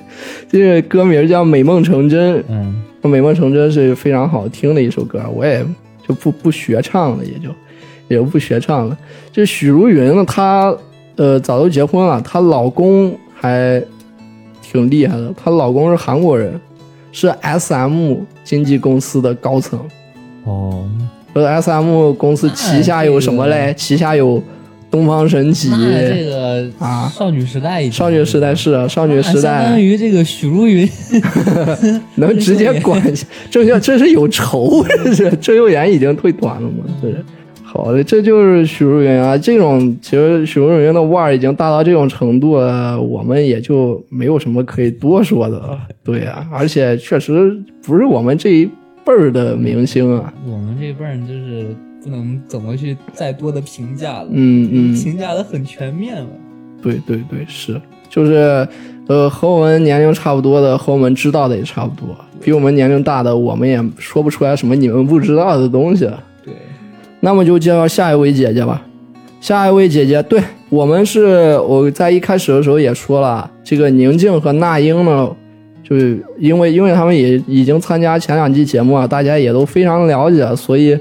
Speaker 1: 这个歌名叫《美梦成真》，
Speaker 2: 嗯，《
Speaker 1: 美梦成真》是非常好听的一首歌，我也就不不学唱了，也就也就不学唱了。这许茹芸呢，她呃早都结婚了，她老公还挺厉害的，她老公是韩国人，是 S M 经纪公司的高层。
Speaker 2: 哦，
Speaker 1: 呃，S M 公司旗下有什么嘞？旗下有东方神起、
Speaker 2: 这个
Speaker 1: 啊。
Speaker 2: 少女时代，
Speaker 1: 少女时代是啊，少女时
Speaker 2: 代。相当于这个许茹芸，
Speaker 1: 能直接管郑秀，这是有仇，这是郑秀妍已经退团了嘛？这是好的，这就是许茹芸啊。这种其实许茹芸的腕儿已经大到这种程度了，我们也就没有什么可以多说的了。对呀、而且确实不是我们这一辈儿的明星啊。
Speaker 2: 我们这辈儿就是不能怎么去再多的评价了，
Speaker 1: 嗯嗯，
Speaker 2: 评价的很全面了。
Speaker 1: 对对对，是，就是，呃，和我们年龄差不多的，和我们知道的也差不多，比我们年龄大的，我们也说不出来什么你们不知道的东西。那么就介绍下一位姐姐吧。下一位姐姐，对我们是我在一开始的时候也说了，这个宁静和那英呢，就是因为因为他们也已经参加前两季节目啊，大家也都非常了解，所以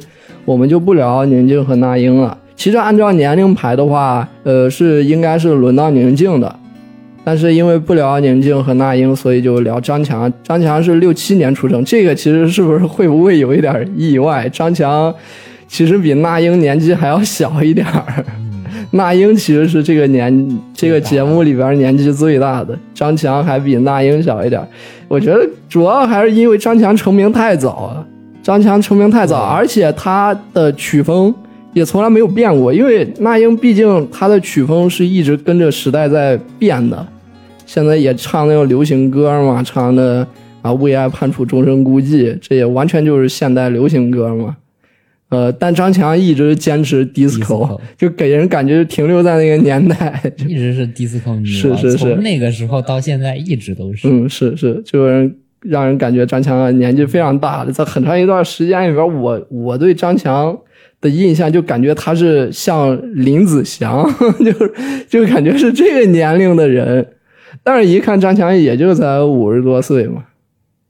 Speaker 1: 我们就不聊宁静和那英了。其实按照年龄排的话，呃，是应该是轮到宁静的，但是因为不聊宁静和那英，所以就聊张强。张强是六七年出生，这个其实是不是会不会有一点意外？张强其实比那英年纪还要小一点儿。那英其实是这个年这个节目里边年纪最大的，张强还比那英小一点儿。我觉得主要还是因为张强成名太早了，张强成名太早，而且他的曲风也从来没有变过。因为那英毕竟他的曲风是一直跟着时代在变的，现在也唱那种流行歌嘛，唱的啊为爱判处终身孤寂，这也完全就是现代流行歌嘛。呃，但张强一直坚持 disco，, 就给人感觉停留在那个年代。
Speaker 2: 一直是 disco 女王，
Speaker 1: 是是是
Speaker 2: 从那个时候到现在一直都是。
Speaker 1: 嗯，是是，就让人让人感觉张强年纪非常大了，在很长一段时间里边，我我对张强的印象就感觉他是像林子祥，就是就感觉是这个年龄的人。但是，一看张强也就才五十多岁嘛，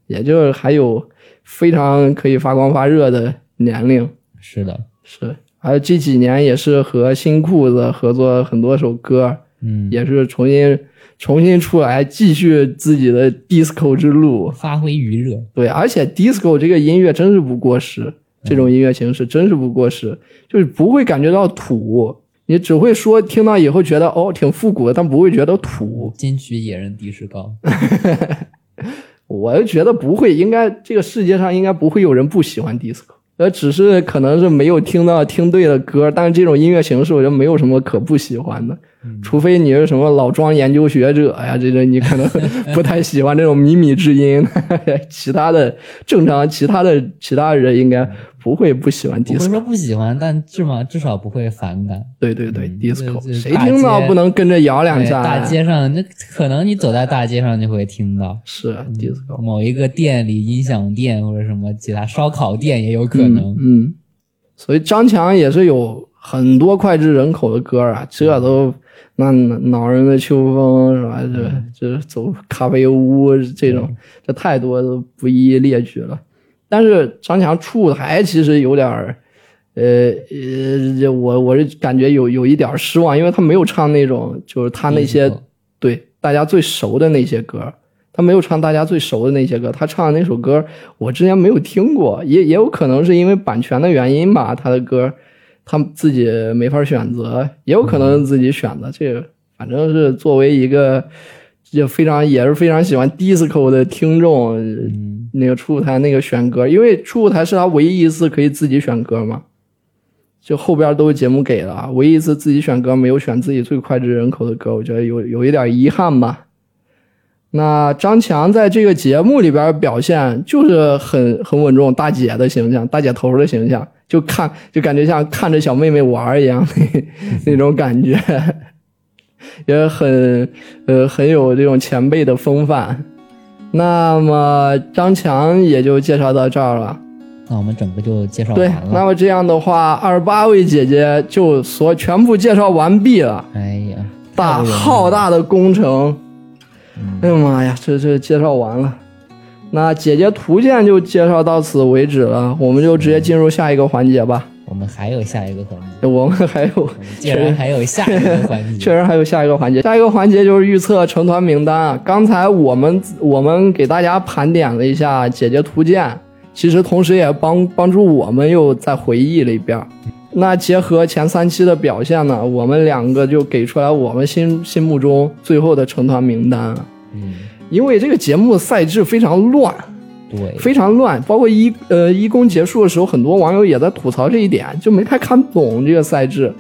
Speaker 1: 也就还有非常可以发光发热的年龄。
Speaker 2: 是的，
Speaker 1: 是，而这几年也是和新裤子合作很多首歌，
Speaker 2: 嗯，
Speaker 1: 也是重新重新出来继续自己的 disco 之路。
Speaker 2: 发挥余热。
Speaker 1: 对，而且 disco 这个音乐真是不过时，这种音乐形式真是不过时，就是不会感觉到土，你只会说听到以后觉得哦挺复古的，但不会觉得土。
Speaker 2: 金曲野人迪士高，
Speaker 1: 我就觉得不会，应该这个世界上应该不会有人不喜欢 disco，呃，只是可能是没有听到听对的歌，但是这种音乐形式我觉得没有什么可不喜欢的，除非你是什么老庄研究学者呀，这个你可能 不太喜欢这种靡靡之音，其他的正常其他的其他人应该不会不喜欢 disco。
Speaker 2: 说不喜欢，但至少至少不会反感。
Speaker 1: 对对对
Speaker 2: 嗯
Speaker 1: ，disco，谁听到不能跟着摇两，下呀？
Speaker 2: 大街上，那可能你走在大街上就会听到。
Speaker 1: 是 disco，
Speaker 2: 某一个店里，音响店或者什么其他烧烤店也有可能。
Speaker 1: 嗯。嗯，所以张强也是有很多脍炙人口的歌啊，这都那恼人的秋风是吧？这这走咖啡屋这种，这太多都不一一列举了。但是张强出舞台其实有点儿，呃呃，我我是感觉有有一点失望，因为他没有唱那种就是他那些对大家最熟的那些歌，他没有唱大家最熟的那些歌，他唱的那首歌我之前没有听过，也也有可能是因为版权的原因吧，他的歌他自己没法选择，也有可能是自己选的，这个反正是作为一个也非常也是非常喜欢 disco 的听众，
Speaker 2: 嗯
Speaker 1: 那个初舞台那个选歌，因为初舞台是他唯一一次可以自己选歌嘛，就后边都是节目给的，唯一一次自己选歌没有选自己最脍炙人口的歌，我觉得有有一点遗憾吧。那张强在这个节目里边表现就是很很稳重，大姐的形象，大姐头的形象，就看就感觉像看着小妹妹玩一样 那种感觉，也很呃很有这种前辈的风范。那么张强也就介绍到这儿了。
Speaker 2: 那我们整个就介绍
Speaker 1: 对
Speaker 2: 完，了。
Speaker 1: 那么这样的话，二十八位姐姐就所全部介绍完毕了。
Speaker 2: 哎呀，
Speaker 1: 大浩大的工程，
Speaker 2: 嗯
Speaker 1: 哎呀妈呀，这这介绍完了。那姐姐图鉴就介绍到此为止了，我们就直接进入下一个环节吧。
Speaker 2: 我们还有下一个环节，
Speaker 1: 我们还有，
Speaker 2: 我们竟然还有下一个环节 确。
Speaker 1: 实还有下一个环节，下一个环节就是预测成团名单啊。刚才我们我们给大家盘点了一下姐姐图鉴，其实同时也帮帮助我们又再回忆了一遍。那结合前三期的表现呢，我们两个就给出来我们心心目中最后的成团名单。
Speaker 2: 嗯，
Speaker 1: 因为这个节目赛制非常乱，
Speaker 2: 对，
Speaker 1: 非常乱，包括一呃一公结束的时候，很多网友也在吐槽这一点，就没太看懂这个赛制。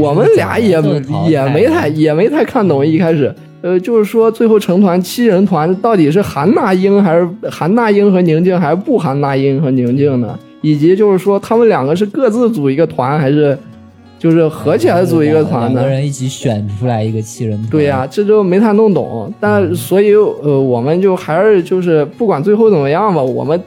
Speaker 1: 我们俩也也没太也没太看懂一开始，呃，就是说最后成团七人团到底是韩那英还是韩那英和宁静，还是不含那英和宁静呢？以及就是说他们两个是各自组一个团，还是就是合起来组一个团的
Speaker 2: 两个？人一起选出来一个七人团。
Speaker 1: 对呀、这就没太弄懂。但所以呃，我们就还是就是不管最后怎么样吧，我们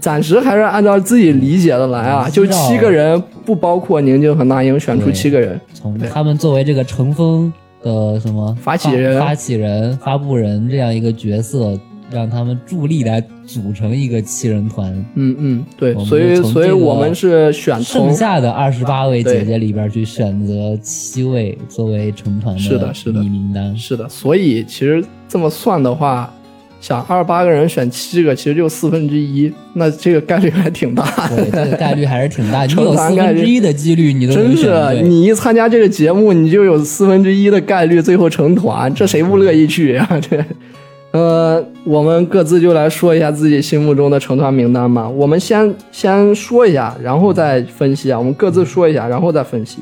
Speaker 1: 暂时还是按照自己理解的来啊，
Speaker 2: 嗯
Speaker 1: 就七个人，不包括宁静和那英，选出七个人。
Speaker 2: 从他们作为这个乘风的什么
Speaker 1: 发起人
Speaker 2: 发起人、发布人这样一个角色，让他们助力来组成一个七人团。
Speaker 1: 嗯嗯，对所以所以我们是选从
Speaker 2: 剩下的二十八位姐姐里边去选择七位作为成团
Speaker 1: 是的是的
Speaker 2: 迷名单。
Speaker 1: 是的，所以其实这么算的话，想二十八个人选七个，其实就四分之一，那这个概率还挺大
Speaker 2: 对，
Speaker 1: 的。
Speaker 2: 这个概率还是挺大。你
Speaker 1: 成
Speaker 2: 有四分之一的几率，你都
Speaker 1: 真。是，你一参加这个节目，你就有四分之一的概率最后成团，这谁不乐意去呀、这，呃，我们各自就来说一下自己心目中的成团名单吧。我们先先说一下，然后再分析啊。我们各自说一下，然后再分析。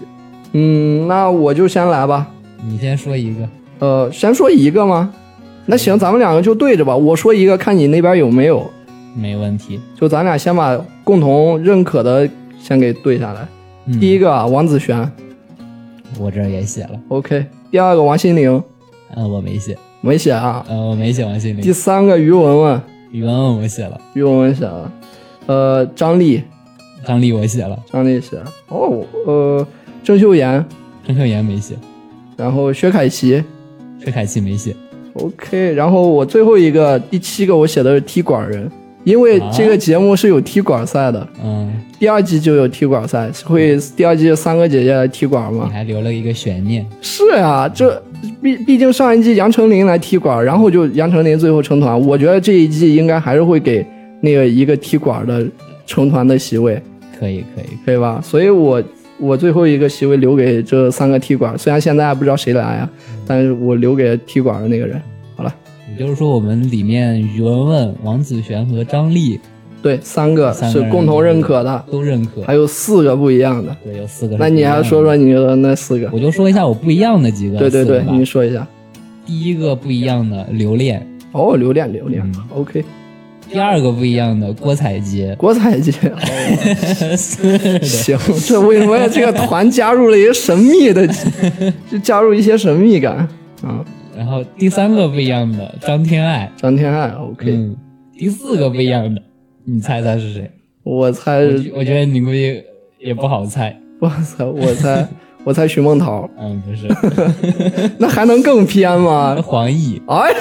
Speaker 1: 嗯，那我就先来吧。
Speaker 2: 你先说一个，
Speaker 1: 呃，先说一个吗？那行，咱们两个就对着吧。我说一个，看你那边有没有。
Speaker 2: 没问题。
Speaker 1: 就咱俩先把共同认可的先给对下来。
Speaker 2: 嗯、
Speaker 1: 第一个啊，王子璇
Speaker 2: 我这也写了
Speaker 1: ，，OK。第二个王心凌，
Speaker 2: 呃，我没写，
Speaker 1: 没写啊。
Speaker 2: 呃，我没写王心凌第。
Speaker 1: 三个于文文，
Speaker 2: 于文文我写了，
Speaker 1: 于文文写了。呃，张丽，
Speaker 2: 张丽我写了，
Speaker 1: 张丽写了。哦，呃，郑秀妍，
Speaker 2: 郑秀妍没写，
Speaker 1: 然后薛凯琪，
Speaker 2: 薛凯琪没写
Speaker 1: ，OK，然后我最后一个第七个我写的是踢馆人，因为这个节目是有踢馆赛的，
Speaker 2: 嗯，
Speaker 1: 第二季就有踢馆赛，会第二季三个姐姐来踢馆嘛
Speaker 2: 你。还留了一个悬念。
Speaker 1: 是啊、这毕毕竟上一季杨丞琳来踢馆，然后就杨丞琳最后成团，我觉得这一季应该还是会给那个一个踢馆的成团的席位，
Speaker 2: 可以可以，
Speaker 1: 可以吧？所以我我最后一个席位留给这三个踢馆，虽然现在还不知道谁来啊，但是我留给踢馆的那个人。好了，
Speaker 2: 也就是说，我们里面于文文、王子璇和张丽
Speaker 1: 对，三个是共同认可的，
Speaker 2: 都认可。
Speaker 1: 还有四个不一样的。
Speaker 2: 对，有四个。
Speaker 1: 那你还说说，你的那四个？
Speaker 2: 我就说一下我不一样的几个。
Speaker 1: 对对对你说一下。
Speaker 2: 第一个不一样的留恋，
Speaker 1: 哦，留恋留恋
Speaker 2: 嗯
Speaker 1: ，OK。
Speaker 2: 第二个不一样的郭采洁。
Speaker 1: 国彩姐，
Speaker 2: 是的，
Speaker 1: 行，这为什么这个团加入了一个神秘的，就加入一些神秘感啊？
Speaker 2: 然后第三个不一样的张天爱。
Speaker 1: 张天爱，OK，、
Speaker 2: 嗯，第四个不一样的，你猜猜是谁？
Speaker 1: 我猜
Speaker 2: 我觉我觉得你估计也不好猜。
Speaker 1: 我猜，我猜，我猜徐梦桃，
Speaker 2: 嗯，不是，
Speaker 1: 那还能更偏吗？
Speaker 2: 黄奕。
Speaker 1: 哎呀，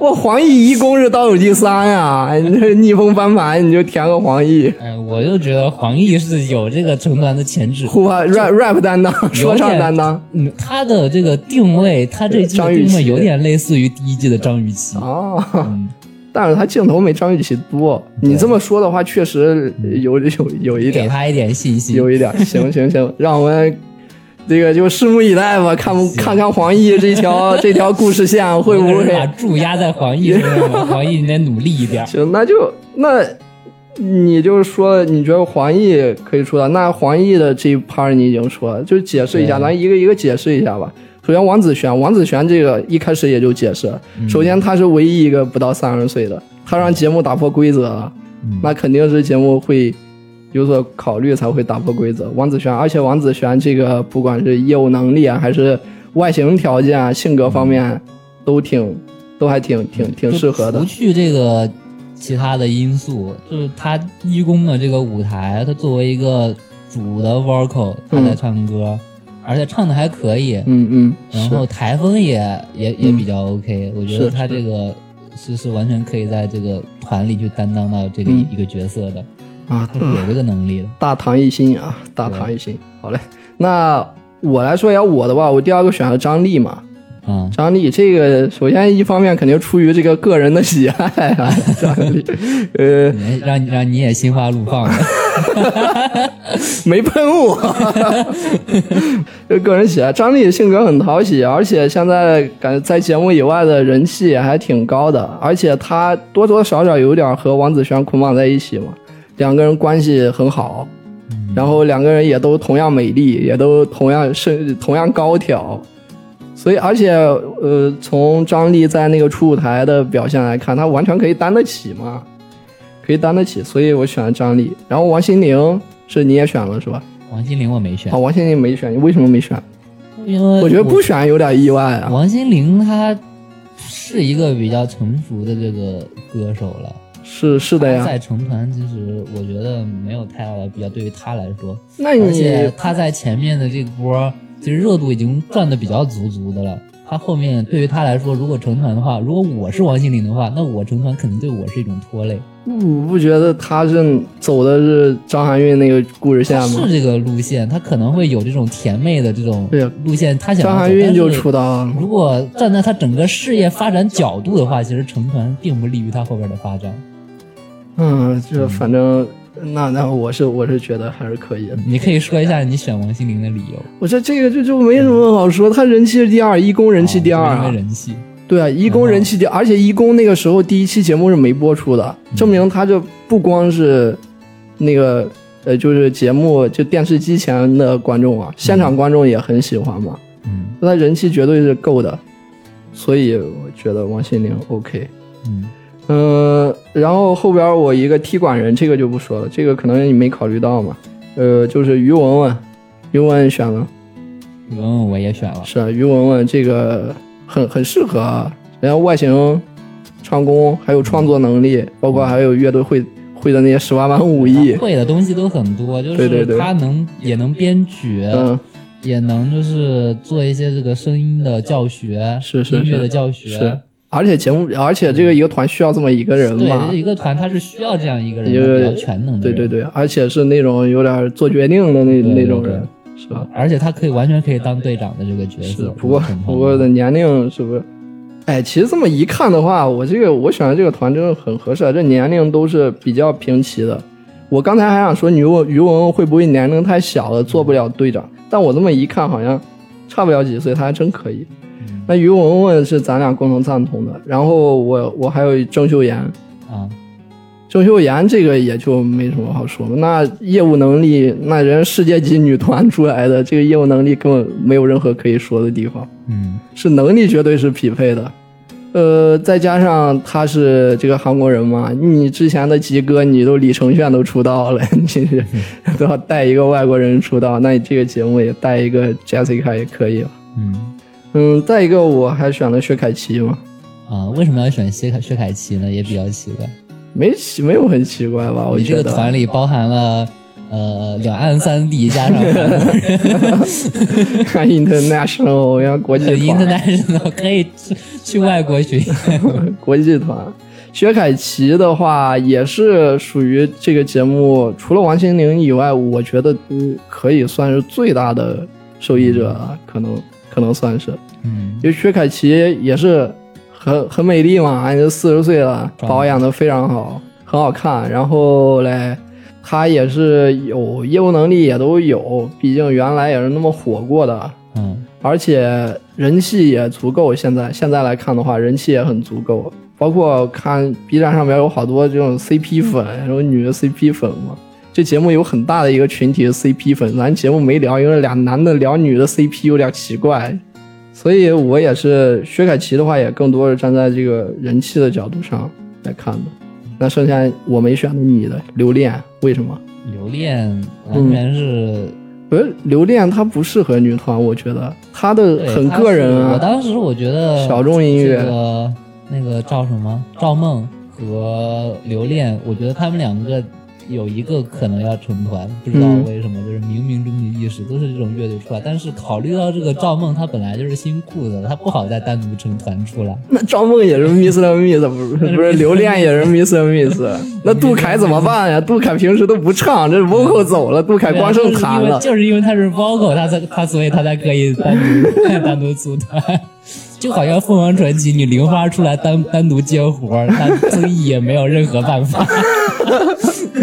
Speaker 1: 我黄奕一公是倒数第三呀，你这逆风翻盘你就填个黄奕，
Speaker 2: 嗯，我就觉得黄奕是有这个成团的潜质。
Speaker 1: 呼啊 rap rap 担当，说唱担当
Speaker 2: 嗯，他的这个定位，他这季定位有点类似于第一季的张雨绮。
Speaker 1: 哦。
Speaker 2: 嗯，
Speaker 1: 但是他镜头没张雨绮多，你这么说的话，确实有有有一点，
Speaker 2: 给他一点信心。
Speaker 1: 有一点。行行行，让我们这个就拭目以待吧，看不看看黄奕这条 这条故事线会不会
Speaker 2: 把
Speaker 1: 会
Speaker 2: 注压在黄奕身上吧？黄奕你得努力一点。
Speaker 1: 行？那就那。你就是说，你觉得黄奕可以出道？那黄奕的这一 part 你已经说了，就解释一下，咱一个一个解释一下吧。首先，王子璇，王子璇这个一开始也就解释了，首先他是唯一一个不到三十岁的，他让节目打破规则了，
Speaker 2: 嗯
Speaker 1: 那肯定是节目会有所考虑才会打破规则。王子璇，而且王子璇这个不管是业务能力啊，还是外形条件啊、性格方面，都挺都还挺挺挺适合的
Speaker 2: 不。去这个其他的因素，就是他一公的这个舞台，他作为一个主的 vocal，他在唱歌，而且唱的还可以，
Speaker 1: 嗯嗯，
Speaker 2: 然后台风也也也比较 OK，、我觉得他这个是是完全可以在这个团里去担当到这个
Speaker 1: 嗯
Speaker 2: 一个角色的，
Speaker 1: 啊，
Speaker 2: 他是有这个能力的。
Speaker 1: 大唐一星啊，大唐一星。好嘞，那我来说一下我的吧，我第二个选了张力嘛。
Speaker 2: 嗯，
Speaker 1: 张丽这个，首先一方面肯定出于这个个人的喜爱啊，张丽，呃，
Speaker 2: 让你让你也心花怒放的，
Speaker 1: 没喷我，这 个人喜爱。张丽性格很讨喜，而且现在感觉在节目以外的人气也还挺高的，而且她多多少少有点和王子璇捆绑在一起嘛，两个人关系很好，然后两个人也都同样美丽，也都同样身同样高挑。所以，而且，呃，从张力在那个初舞台的表现来看，他完全可以担得起嘛，可以担得起，所以我选了张力。然后王心凌是你也选了是吧？
Speaker 2: 王心凌我没选
Speaker 1: 好，，王心凌没选，你为什么没选？
Speaker 2: 因为
Speaker 1: 我觉得不选有点意外啊。
Speaker 2: 王心凌她是一个比较成熟的这个歌手了。
Speaker 1: 是是的呀，
Speaker 2: 她在成团，其实我觉得没有太大的必要，对于他来说。
Speaker 1: 那
Speaker 2: 而且
Speaker 1: 你
Speaker 2: 她在前面的这波，其实热度已经转的比较足足的了。他后面对于他来说，如果成团的话，如果我是王心凌的话，那我成团肯定对我是一种拖累。
Speaker 1: 我不觉得他是走的是张含韵那个故事线吗
Speaker 2: 是？这个路线，他可能会有这种甜妹的这种路线，他想要
Speaker 1: 张
Speaker 2: 走
Speaker 1: 含韵就出道了，
Speaker 2: 如果站在他整个事业发展角度的话，其实成团并不利于他后边的发展。
Speaker 1: 嗯，这反正那那我是我是觉得还是可以的。
Speaker 2: 你可以说一下你选王心凌的理由。
Speaker 1: 我说这个就就没什么好说，她人气是第二，一公人气第二啊
Speaker 2: 哦因为。人气。
Speaker 1: 对啊，一公人气第，而且一公那个时候第一期节目是没播出的，证明他就不光是那个呃，就是节目就电视机前的观众啊，现场观众也很喜欢嘛，
Speaker 2: 嗯
Speaker 1: 他人气绝对是够的，所以我觉得王心凌 OK。
Speaker 2: 嗯
Speaker 1: 嗯，然后后边我一个踢馆人，这个就不说了，这个可能你没考虑到嘛，呃，就是于文文，于文文选了。
Speaker 2: 于文文我也选了。
Speaker 1: 是啊，于文文这个很很适合啊，人家外形、唱功，还有创作能力，包括还有乐队会会的那些十八般武艺，
Speaker 2: 会的东西都很多，就是
Speaker 1: 对对对。
Speaker 2: 他能也能编曲，
Speaker 1: 嗯，
Speaker 2: 也能就是做一些这个声音的教学，
Speaker 1: 是是是。
Speaker 2: 音乐的教学，
Speaker 1: 是，而且节目，而且这个一个团需要这么一个人
Speaker 2: 对，
Speaker 1: 嘛
Speaker 2: 一，个团他是需要这样一个人
Speaker 1: 一个
Speaker 2: 的比较全能的人，
Speaker 1: 对对对，而且是那种有点做决定的那
Speaker 2: 对对
Speaker 1: 那种人，是吧？
Speaker 2: 而且他可以完全可以当队长的这个角
Speaker 1: 是
Speaker 2: 色。，
Speaker 1: 不过不过的年龄是不是？哎，其实这么一看的话，我这个我选的这个团真的很合适，啊，这年龄都是比较平齐的。我刚才还想说，于文于文文会不会年龄太小了，做不了队长？但我这么一看，好像差不了几岁，他还真可以。
Speaker 2: 嗯
Speaker 1: 那于文文是咱俩共同赞同的，然后我我还有郑秀妍，
Speaker 2: 啊，
Speaker 1: 郑秀妍这个也就没什么好说了。那业务能力，那人世界级女团出来的，这个业务能力根本没有任何可以说的地方。
Speaker 2: 嗯
Speaker 1: 是能力绝对是匹配的。呃，再加上她是这个韩国人嘛，你之前的吉哥你都李承铉都出道了，你是都要带一个外国人出道，那你这个节目也带一个 Jessica 也可以了。
Speaker 2: 嗯
Speaker 1: 嗯，再一个我还选了薛凯琪嘛，
Speaker 2: 啊，为什么要选薛凯薛凯琪呢？也比较奇怪。
Speaker 1: 没奇没有很奇怪吧？我
Speaker 2: 觉得这个团里包含了呃两岸三地加上
Speaker 1: international 要国际团
Speaker 2: ，international 可以去去外国学。
Speaker 1: 国际团。薛凯琪的话也是属于这个节目，除了王心凌以外，我觉得嗯可以算是最大的受益者了，可能可能算是，
Speaker 2: 嗯
Speaker 1: 因为薛凯琪也是很很美丽嘛，人家四十岁了，保养的非常好，很好看。然后嘞，她也是有业务能力，也都有，毕竟原来也是那么火过的，
Speaker 2: 嗯
Speaker 1: 而且人气也足够。现在现在来看的话，人气也很足够。包括看 B 站上面有好多这种 CP 粉，有女的 CP 粉嘛。这节目有很大的一个群体是 CP 粉，咱节目没聊，因为俩男的聊女的 CP 有点奇怪。所以我也是薛凯琪的话，也更多是站在这个人气的角度上来看的。那剩下我没选的你的留恋，为什么？
Speaker 2: 留恋完全是
Speaker 1: 不是留恋，它不适合女团，我觉得它的很个人啊。
Speaker 2: 我当时我觉得
Speaker 1: 小众音乐
Speaker 2: 这个那个赵什么赵梦和留恋，我觉得他们两个有一个可能要成团，不知道
Speaker 1: 嗯
Speaker 2: 为什么，就是冥冥中的意识都是这种乐队出来。但是考虑到这个赵梦，他本来就是新裤子，他不好再单独成团出来。
Speaker 1: 那赵梦也是 Mr. Miss，不是 不是留恋也是 Mr. Miss。那杜凯怎么办呀？杜凯平时都不唱，这 vocal 走了，杜凯光剩弹了。
Speaker 2: 就是因为他是 vocal，他才他所以他才可以单独单独组团。就好像凤凰传奇，你零花出来单单独接活儿，他综艺也没有任何办法。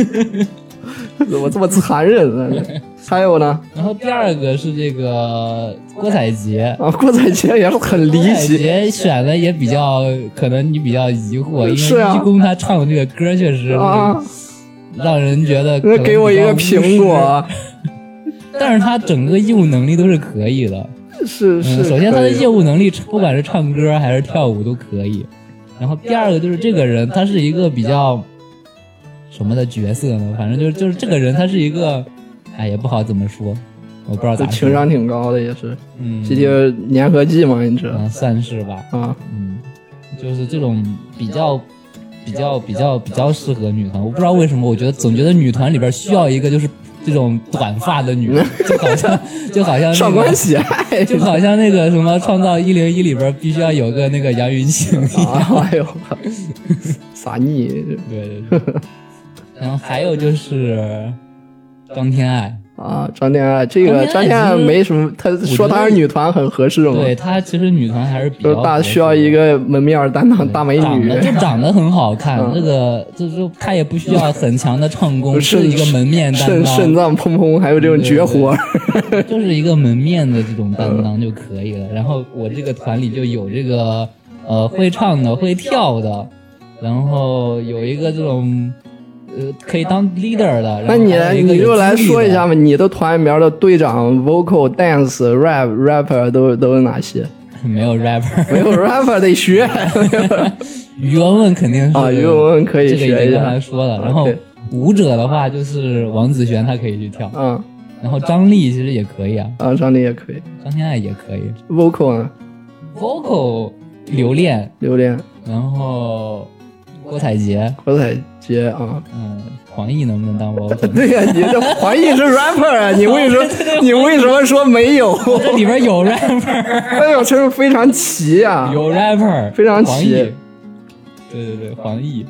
Speaker 1: 怎么这么残忍呢？还有呢？
Speaker 2: 然后第二个是这个郭采洁，
Speaker 1: 啊，郭采洁也是很离
Speaker 2: 郭采
Speaker 1: 奇。
Speaker 2: 洁选的也比较，可能你比较疑惑，因为一公他唱的这个歌确实
Speaker 1: 啊，
Speaker 2: 让人觉得
Speaker 1: 给我一个苹果，
Speaker 2: 但是他整个业务能力都是可以的。嗯，
Speaker 1: 是是。
Speaker 2: 首先他的业务能力，不管是唱歌还是跳舞都可以。然后第二个就是这个人，他是一个比较什么的角色呢？反正就是就是这个人，他是一个，哎，也不好怎么说，我不知道咋说。
Speaker 1: 情商挺高的，也是。
Speaker 2: 嗯，
Speaker 1: 这就是粘合剂嘛，你知道
Speaker 2: 嗯，算是吧。
Speaker 1: 啊？
Speaker 2: 嗯，就是这种比较。比较比较比较适合女团，我不知道为什么，我觉得总觉得女团里边需要一个就是这种短发的女人，就好像就好像、那个、
Speaker 1: 上官喜爱，
Speaker 2: 就好像那个什么《创造一零一》里边必须要有个那个杨云晴一样。
Speaker 1: 啊，哎呦，撒腻。
Speaker 2: 对 对对。然后还有就是张天爱，
Speaker 1: 啊，张天爱这个张
Speaker 2: 张天爱
Speaker 1: 没什么，他说她是女团很合适嘛，
Speaker 2: 对她其实女团还是比较大
Speaker 1: 需要一个门面担当大美女
Speaker 2: 就 长得很好看，
Speaker 1: 嗯
Speaker 2: 这个就是她也不需要很强的唱功，
Speaker 1: 肾
Speaker 2: 是一个门面担
Speaker 1: 肾肾，脏砰砰，还有这种绝活儿。
Speaker 2: 就是一个门面的这种担当就可以了。然后我这个团里就有这个呃会唱的、会跳的，然后有一个这种。呃，可以当 leader 的。
Speaker 1: 那你来，你就来说一下吧，你的团里面的队长、vocal、dance、rap、rapper 都都有哪些？
Speaker 2: 没有 rapper，
Speaker 1: 没有 rapper 得学
Speaker 2: 于文文肯定是
Speaker 1: 啊，于文文可以
Speaker 2: 这个已
Speaker 1: 学一
Speaker 2: 下刚才
Speaker 1: 下。
Speaker 2: 说了。然后舞者的话就是王子璇，他可以去跳。
Speaker 1: 嗯
Speaker 2: 然后张力其实也可以啊，
Speaker 1: 啊，张力也可以
Speaker 2: 张天爱也可以。
Speaker 1: ，vocal 呢
Speaker 2: ？vocal 留恋，
Speaker 1: 留恋、
Speaker 2: 然后郭采洁，
Speaker 1: 郭采洁啊，
Speaker 2: 嗯，黄奕能不能当 vocal？
Speaker 1: 对呀、你这黄奕是 rapper 啊，你为什么你为什么说没有？
Speaker 2: 这里边有 rapper，
Speaker 1: 哎呦，真是非常齐呀、
Speaker 2: 有 rapper，
Speaker 1: 非常齐。
Speaker 2: 对对对，黄奕。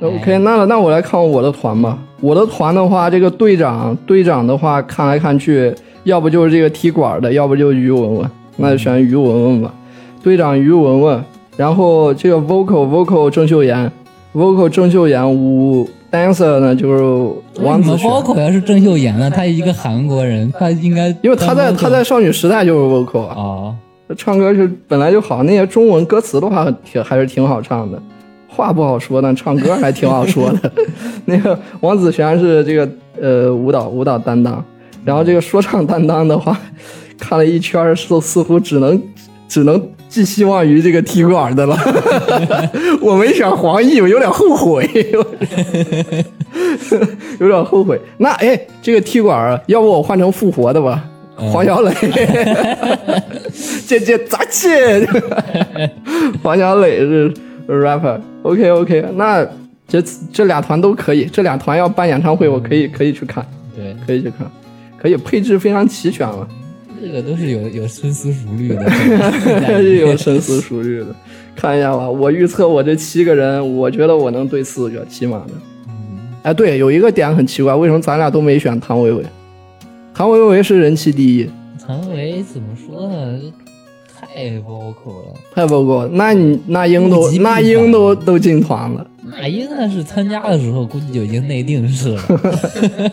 Speaker 1: OK，那那我来看我的团吧。我的团的话，这个队长队长的话，看来看去，要不就是这个踢馆的，要不就是于文文，那就选于文文吧。队长于文文，然后这个 vocal vocal 郑秀妍，vocal 郑秀妍，舞 dancer 呢就是王子璇
Speaker 2: ，vocal 要是郑秀妍呢？她一个韩国人，她应该
Speaker 1: 因为她在她在少女时代就是 vocal 啊，
Speaker 2: 哦，
Speaker 1: 唱歌是本来就好，那些中文歌词的话挺还是挺好唱的，话不好说，但唱歌还挺好说的。那个王子璇是这个呃舞蹈舞蹈担当，然后这个说唱担当的话，看了一圈儿，似似乎只能只能寄希望于这个踢馆的了。我没选黄奕，我有点后悔，有点后悔。那哎，这个踢馆儿，要不我换成复活的吧？黄小磊，姐姐咋气？黄小磊是 rapper，OK OK，那这这俩团都可以，这俩团要办演唱会，我可以可以去看，
Speaker 2: 对，
Speaker 1: 可以去看，可以配置非常齐全了，
Speaker 2: 这个都是有有深思熟虑的，
Speaker 1: 是有深思熟虑的。看一下吧，我预测我这七个人，我觉得我能对四个，起码的。哎，对，有一个点很奇怪，为什么咱俩都没选唐维维？唐维维是人气第一，
Speaker 2: 唐维怎么说呢？太 vocal 了。
Speaker 1: 太不够。那你那英都那英都都进团了，
Speaker 2: 那英那是参加的时候估计就已经内定式了，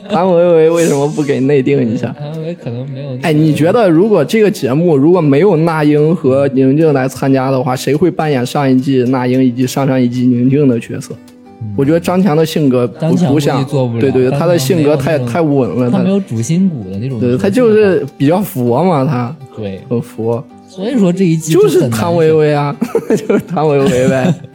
Speaker 1: 谭维维为什么不给内定一下？
Speaker 2: 唐维可能没有那个。
Speaker 1: 哎，你觉得如果这个节目如果没有那英和宁静来参加的话，谁会扮演上一季那英以及上上一季宁静的角色？我觉得张强的性格不像，对对，他的性格太太稳了，他
Speaker 2: 他没有主心骨的那种
Speaker 1: 对他就是比较佛嘛，他
Speaker 2: 对，
Speaker 1: 很佛，
Speaker 2: 所以说这一季
Speaker 1: 就是谭维维啊，就是谭维维呗。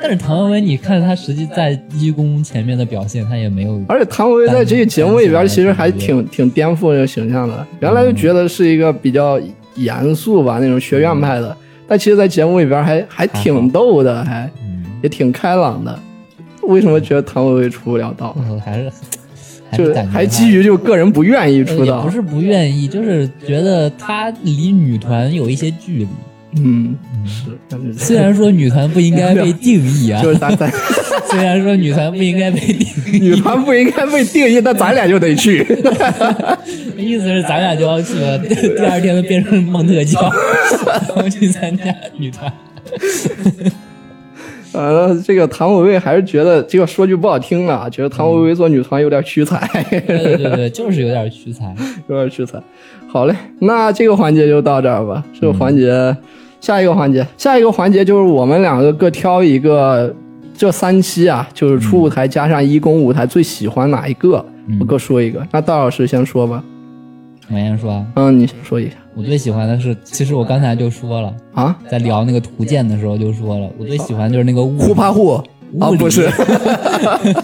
Speaker 2: 但是唐维维，你看他实际在一公前面的表现，他也没有。
Speaker 1: 而且谭维维在这个节目里边其实还挺挺颠覆这个形象的。原来就觉得是一个比较严肃吧那种学院派的，但其实，在节目里边还还挺逗的，还
Speaker 2: 嗯，
Speaker 1: 也挺开朗的。为什么觉得谭维维出不了道？
Speaker 2: 呃还是
Speaker 1: 就是还基于就个人不愿意出道
Speaker 2: 不，是不愿意，就是觉得他离女团有一些距离。
Speaker 1: 嗯，是，感觉
Speaker 2: 虽然说女团不应该被定义啊，
Speaker 1: 就是咱咱
Speaker 2: 虽然说女团不应该被定义，
Speaker 1: 女团不应该被定义，那咱俩就得去。
Speaker 2: 意思是咱俩就要去了，第二天就变成孟特娇，然后去参加女团。
Speaker 1: 呃，这个唐维维还是觉得这个说句不好听的啊，觉得唐维维做女团有点屈才。
Speaker 2: 对对对对，就是有点屈才。
Speaker 1: 有点屈才。好嘞，那这个环节就到这儿吧。这个环节，下一个环节，下一个环节就是我们两个各挑一个，这三期啊，就是初舞台加上一公舞台最喜欢哪一个，我各说一个。那道老师先说吧。
Speaker 2: 我先说啊，
Speaker 1: 嗯，你先说一下
Speaker 2: 我最喜欢的是，其实我刚才就说了，
Speaker 1: 啊。
Speaker 2: 在聊那个图鉴的时候就说了，我最喜欢就是那个物
Speaker 1: 呼帕户啊，不是，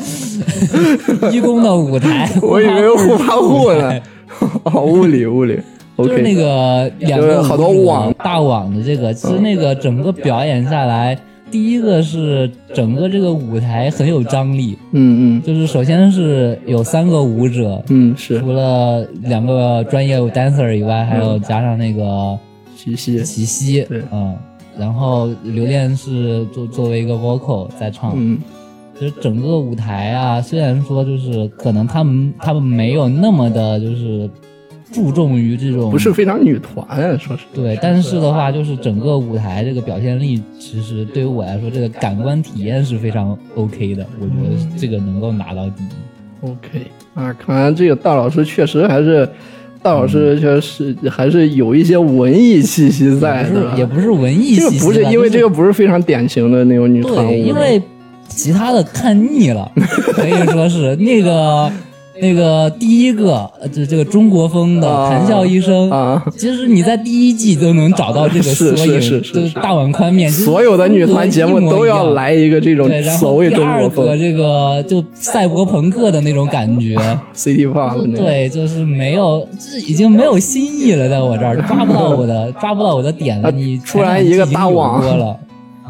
Speaker 2: 一公的舞台，
Speaker 1: 我以为呼帕户呢。哦，物理物理。
Speaker 2: 就是那个两个
Speaker 1: 好多网
Speaker 2: 大网的这个，其实那个整个表演下来，第一个是整个这个舞台很有张力，
Speaker 1: 嗯嗯。
Speaker 2: 就是首先是有三个舞者，
Speaker 1: 嗯，是。
Speaker 2: 除了两个专业 dancer 以外，还有加上那个
Speaker 1: 齐溪，
Speaker 2: 齐溪，
Speaker 1: 对。
Speaker 2: 嗯，然后刘恋是作作为一个 vocal 在唱，
Speaker 1: 嗯。
Speaker 2: 就是整个舞台啊，虽然说就是可能他们他们没有那么的，就是注重于这种
Speaker 1: 不是非常女团啊，说是
Speaker 2: 对，但是的话，就是整个舞台这个表现力，其实对于我来说，这个感官体验是非常 OK 的。我觉得这个能够拿到第一。
Speaker 1: OK 啊，看来这个大老师确实还是，大老师确实还是有一些文艺气息在
Speaker 2: 是也不是文艺气息吧，
Speaker 1: 不是因为这个不是非常典型的那种女团舞，
Speaker 2: 对，因为其他的看腻了，可以说是那个那个第一个，呃这这个中国风的
Speaker 1: 啊
Speaker 2: 谈笑一生
Speaker 1: 啊，
Speaker 2: 其实你在第一季都能找到这个
Speaker 1: 是
Speaker 2: 缩影，
Speaker 1: 是是是
Speaker 2: 就是大碗宽面，就是
Speaker 1: 所有的女团节目都要来一个这种
Speaker 2: 对，然
Speaker 1: 所谓中国风
Speaker 2: 个这个就赛博朋克的那种感觉，
Speaker 1: City Pop。
Speaker 2: 对，就是没有，这已经没有新意了，在我这儿抓不到我的，抓不到我的点了。
Speaker 1: 啊
Speaker 2: 你
Speaker 1: 突然一个大网
Speaker 2: 多了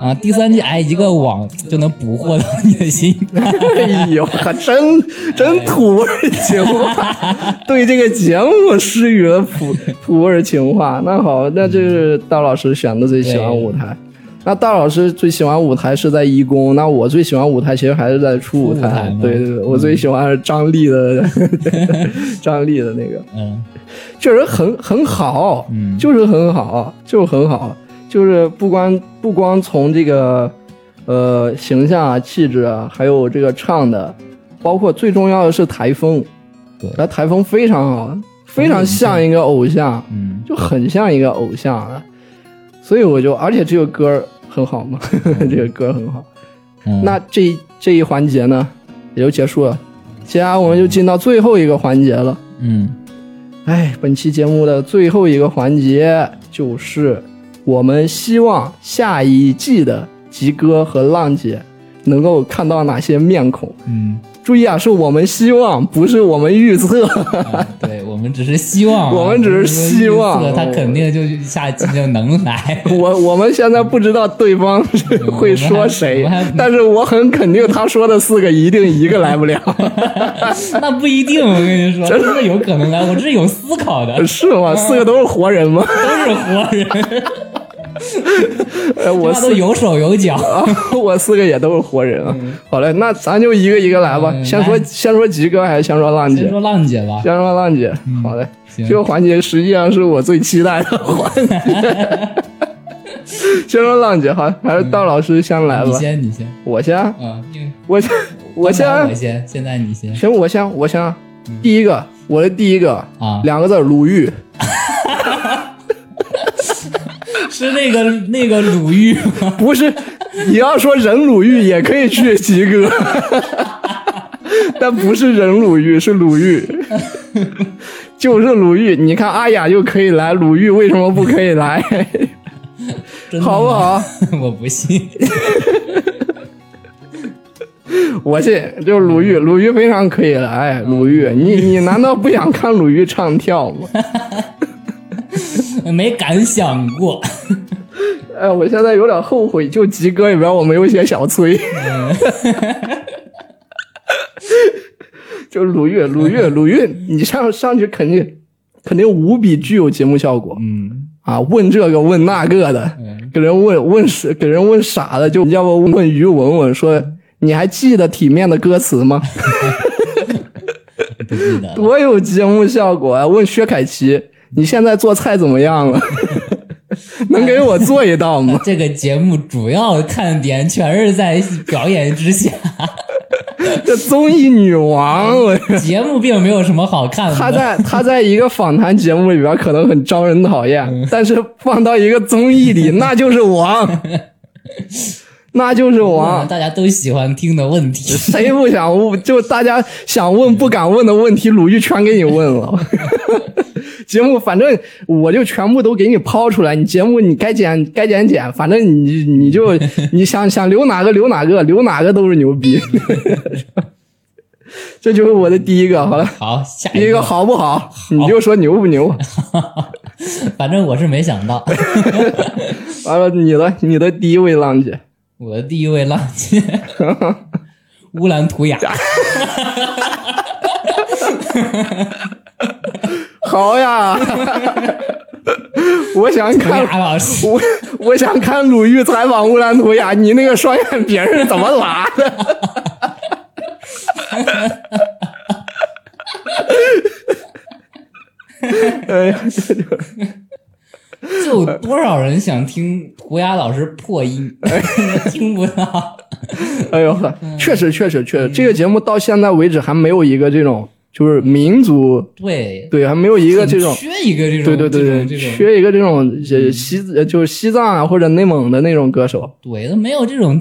Speaker 2: 啊，第三季哎一个网就能捕获到你的心。
Speaker 1: 哎呦，还真真土味情话，对这个节目施予了土土味情话。那好，那这是大老师选的最喜欢舞台。那大老师最喜欢舞台是在一公，那我最喜欢舞台其实还是在初舞台。
Speaker 2: 舞台吗
Speaker 1: 对对对，我最喜欢是张力的，张力的那个。
Speaker 2: 嗯
Speaker 1: 确实很很好，
Speaker 2: 嗯
Speaker 1: 就是很好，就是很好，就是不光不光从这个呃形象啊、气质啊，还有这个唱的，包括最重要的是台风，台风非常好，非常像一个偶像，
Speaker 2: 嗯。
Speaker 1: 就很像一个偶像啊，所以我就，而且这个歌很好嘛，这个歌很好。
Speaker 2: 嗯，
Speaker 1: 那这这一环节呢，也就结束了，接下来我们就进到最后一个环节了。
Speaker 2: 嗯。
Speaker 1: 哎，本期节目的最后一个环节就是我们希望下一季的吉哥和浪姐能够看到哪些面孔。
Speaker 2: 嗯，
Speaker 1: 注意啊，是我们希望，不是我们预测。
Speaker 2: 啊 对我们只是希望啊，
Speaker 1: 我们只是希望
Speaker 2: 他肯定就下期就能来。
Speaker 1: 我我们现在不知道对方 是会说谁但是我很肯定他说的四个一定一个来不了，
Speaker 2: 那不一定，我跟你说，真的有可能来。我这是有思考的，
Speaker 1: 是吗？四个都是活人吗？
Speaker 2: 都是活人，
Speaker 1: 呃，我
Speaker 2: 都有手有脚。
Speaker 1: 啊，我四个也都是活人啊。好嘞，那咱就一个一个来吧。
Speaker 2: 嗯
Speaker 1: 先说先说吉哥还是先说浪姐？
Speaker 2: 先说浪姐吧，
Speaker 1: 先说浪姐。好嘞，这个环节实际上是我最期待的环节。先说浪姐，好，还是道老师先来吧。
Speaker 2: 你先，你先，
Speaker 1: 我先，
Speaker 2: 啊，
Speaker 1: 我先，我
Speaker 2: 先我
Speaker 1: 先，
Speaker 2: 现在你先
Speaker 1: 行，我先，我先。第一个，我的第一个
Speaker 2: 啊，
Speaker 1: 两个字鲁豫。
Speaker 2: 是那个 那个鲁豫吗？
Speaker 1: 不是，你要说人鲁豫也可以去吉哥，但不是人鲁豫，是鲁豫，就是鲁豫。你看阿雅又可以来，鲁豫为什么不可以来？好不？好？
Speaker 2: 我不信。
Speaker 1: 我信，就是鲁豫，鲁豫非常可以来。鲁豫，你你难道不想看鲁豫唱跳吗？
Speaker 2: 没敢想过。
Speaker 1: 哎，我现在有点后悔，就吉哥里边我没有写小崔。就鲁豫，鲁豫，鲁豫，你上上去肯定肯定无比具有节目效果
Speaker 2: 嗯
Speaker 1: 啊！问这个问那个的，
Speaker 2: 嗯
Speaker 1: 给人问问傻，给人问傻了，就要不问于文文说，你还记得体面的歌词吗？多有节目效果啊！问薛凯琪，你现在做菜怎么样了？能给我做一道吗？
Speaker 2: 这个节目主要看点全是在表演之下，
Speaker 1: 这综艺女王，我
Speaker 2: 节目并没有什么好看的。
Speaker 1: 她在她在一个访谈节目里边可能很招人讨厌，但是放到一个综艺里，那就是王，那就是王。
Speaker 2: 大家都喜欢听的问题。
Speaker 1: 谁不想问？就大家想问不敢问的问题，鲁豫全给你问了。节目反正我就全部都给你抛出来，你节目你该剪 该剪剪，反正你你就你想想留哪个留哪个，留哪个都是牛逼。这就是我的第一个，好了，
Speaker 2: 好，下
Speaker 1: 第一个好不好？你就说牛不牛？
Speaker 2: 反正我是没想到，
Speaker 1: 完了，你的你的第一位浪姐，
Speaker 2: 我的第一位浪姐。乌兰图雅，
Speaker 1: 好呀！我想看
Speaker 2: 老师，
Speaker 1: 我我想看鲁豫采访乌兰图雅，你那个双眼皮儿是怎么拉的？哎呀，这就
Speaker 2: 就多少人想听胡雅老师破音，听不到。
Speaker 1: 哎呦呵，确实确实确实，这个节目到现在为止还没有一个这种就是民族
Speaker 2: 对，
Speaker 1: 对，还没有一个这种
Speaker 2: 缺一个这种，
Speaker 1: 对对对对，缺一个这种呃西呃就是西藏啊或者内蒙的那种歌手，
Speaker 2: 对，都没有这种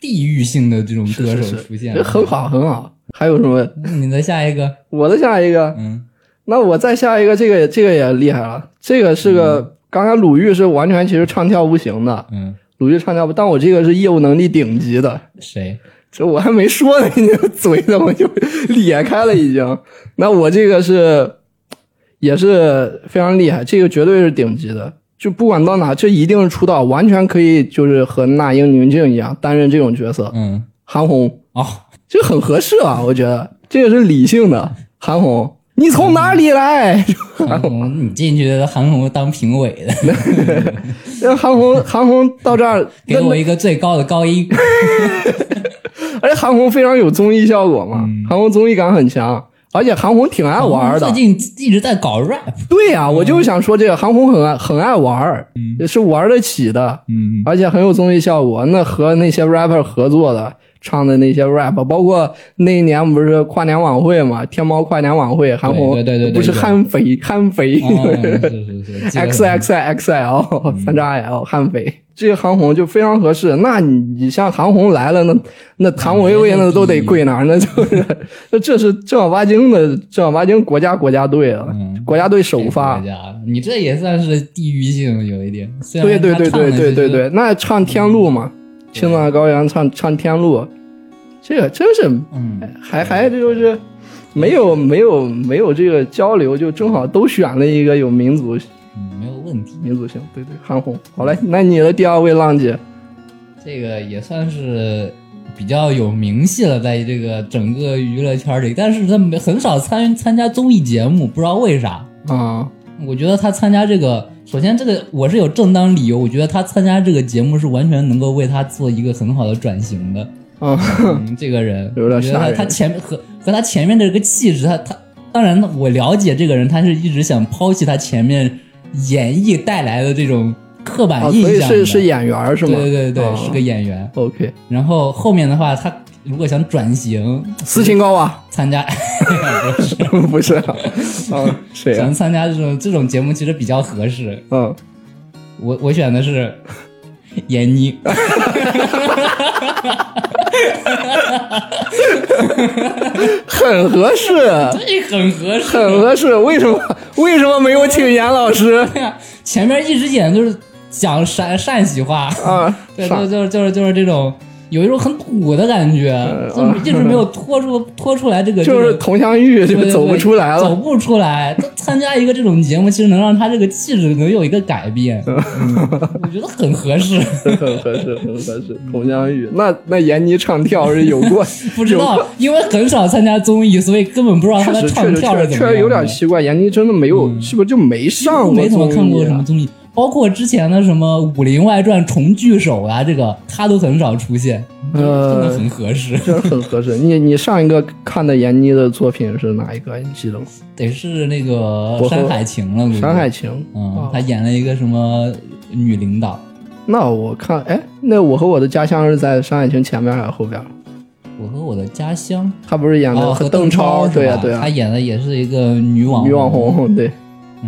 Speaker 2: 地域性的这种歌手出现，
Speaker 1: 这很好很好。还有什么？
Speaker 2: 你的下一个，
Speaker 1: 我的下一个，
Speaker 2: 嗯。
Speaker 1: 那我再下一个，这个这个也厉害了，这个是个、刚才鲁豫是完全其实唱跳不行的，
Speaker 2: 嗯，
Speaker 1: 鲁豫唱跳不，但我这个是业务能力顶级的，
Speaker 2: 谁？
Speaker 1: 这我还没说呢，你这嘴怎么就咧开了已经？那我这个是也是非常厉害，这个绝对是顶级的，就不管到哪，这一定是出道，完全可以就是和那英、宁静一样担任这种角色。
Speaker 2: 嗯，
Speaker 1: 韩红
Speaker 2: 哦，
Speaker 1: 这很合适啊，我觉得这个是理性的。韩红，你从哪里来？
Speaker 2: 韩红，你进去韩红当评委的，
Speaker 1: 让韩红，韩红到这儿，
Speaker 2: 给我一个最高的高音。
Speaker 1: 而且韩红非常有综艺效果嘛，韩红综艺感很强，而且韩红挺爱玩的。
Speaker 2: 最近一直在搞 rap。
Speaker 1: 对呀、我就想说这个韩红很爱很爱玩儿，也是玩得起的，
Speaker 2: 嗯，
Speaker 1: 而且很有综艺效果。那和那些 rapper 合作的。唱的那些 rap，包括那一年不是跨年晚会嘛？天猫跨年晚会，韩红
Speaker 2: 对对对
Speaker 1: 不是悍肥悍肥
Speaker 2: 哦 是是是
Speaker 1: ，X X X L 三叉 L 悍肥，这个韩红就非常合适。那你你像韩红来了，那那谭维维那都得跪那儿，那就是那这是正儿八经的正儿八经国家国家队了，
Speaker 2: 嗯
Speaker 1: 国家队首发
Speaker 2: 你这也算是地域性有一点。
Speaker 1: 对对对对对对对，那唱天路嘛，青藏高原唱唱天路，这个真是
Speaker 2: 嗯，
Speaker 1: 还还就是没有没有没有这个交流，就正好都选了一个有民族
Speaker 2: 嗯没有问题。
Speaker 1: 民族性，对对，韩红。好嘞，那你的第二位浪姐，
Speaker 2: 这个也算是比较有名气了，在这个整个娱乐圈里，但是他没很少参参加综艺节目，不知道为啥。
Speaker 1: 啊，
Speaker 2: 我觉得他参加这个，首先这个我是有正当理由，我觉得他参加这个节目是完全能够为他做一个很好的转型的。
Speaker 1: 啊，
Speaker 2: 嗯，这个人
Speaker 1: 有点
Speaker 2: 我觉得他
Speaker 1: 吓人
Speaker 2: 他前面和和他前面的这个气质，他他当然我了解这个人，他是一直想抛弃他前面演绎带来的这种刻板
Speaker 1: 啊，
Speaker 2: 印象的、
Speaker 1: 所以是是演员儿是吗？
Speaker 2: 对对对是个演员。
Speaker 1: OK，
Speaker 2: 然后后面的话，他如果想转型
Speaker 1: 斯琴高娃
Speaker 2: 参加，不 是
Speaker 1: 不是啊，啊谁啊
Speaker 2: 想？参加这种这种节目，其实比较合适。
Speaker 1: 嗯，
Speaker 2: 我我选的是闫妮，
Speaker 1: 很合适，
Speaker 2: 对很合适。
Speaker 1: 很合适。为什么为什么没有请严老师
Speaker 2: 前面一直演就是讲陕陕西话，
Speaker 1: 啊？
Speaker 2: 对，
Speaker 1: 上
Speaker 2: 就就是就是就是这种有一种很土的感觉，就是一直没有拖出 拖出来这个，
Speaker 1: 呃就是佟湘玉就走不出来了。
Speaker 2: 走不出来。他参加一个这种节目，其实能让他这个气质能有一个改变，嗯我觉得很合适。
Speaker 1: 很合适，很合适。佟湘玉，那那闫妮唱跳是有过，
Speaker 2: 不知道，因为很少参加综艺，所以根本不知道他
Speaker 1: 确
Speaker 2: 的唱跳是怎么
Speaker 1: 确实有点奇怪。闫妮真的没有，是不是就没上过
Speaker 2: 没怎么看过什么？
Speaker 1: 综艺，
Speaker 2: 包括之前的什么《武林外传》重聚首啊，这个他都很少出现，真的
Speaker 1: 呃，
Speaker 2: 很合适。
Speaker 1: 真的很合适。你你上一个看的闫妮的作品是哪一个？你记得吗？
Speaker 2: 得是那个《山海情》了，《
Speaker 1: 山海情》
Speaker 2: 嗯
Speaker 1: 哦，
Speaker 2: 他演了一个什么女领导？
Speaker 1: 那我看，哎，那我和我的家乡是在《山海情》前面还是后边？
Speaker 2: 我和我的家乡
Speaker 1: 他不是演的
Speaker 2: 哦，和
Speaker 1: 邓
Speaker 2: 超
Speaker 1: 对呀、对呀、
Speaker 2: 他演的也是一个女网
Speaker 1: 女网红，对，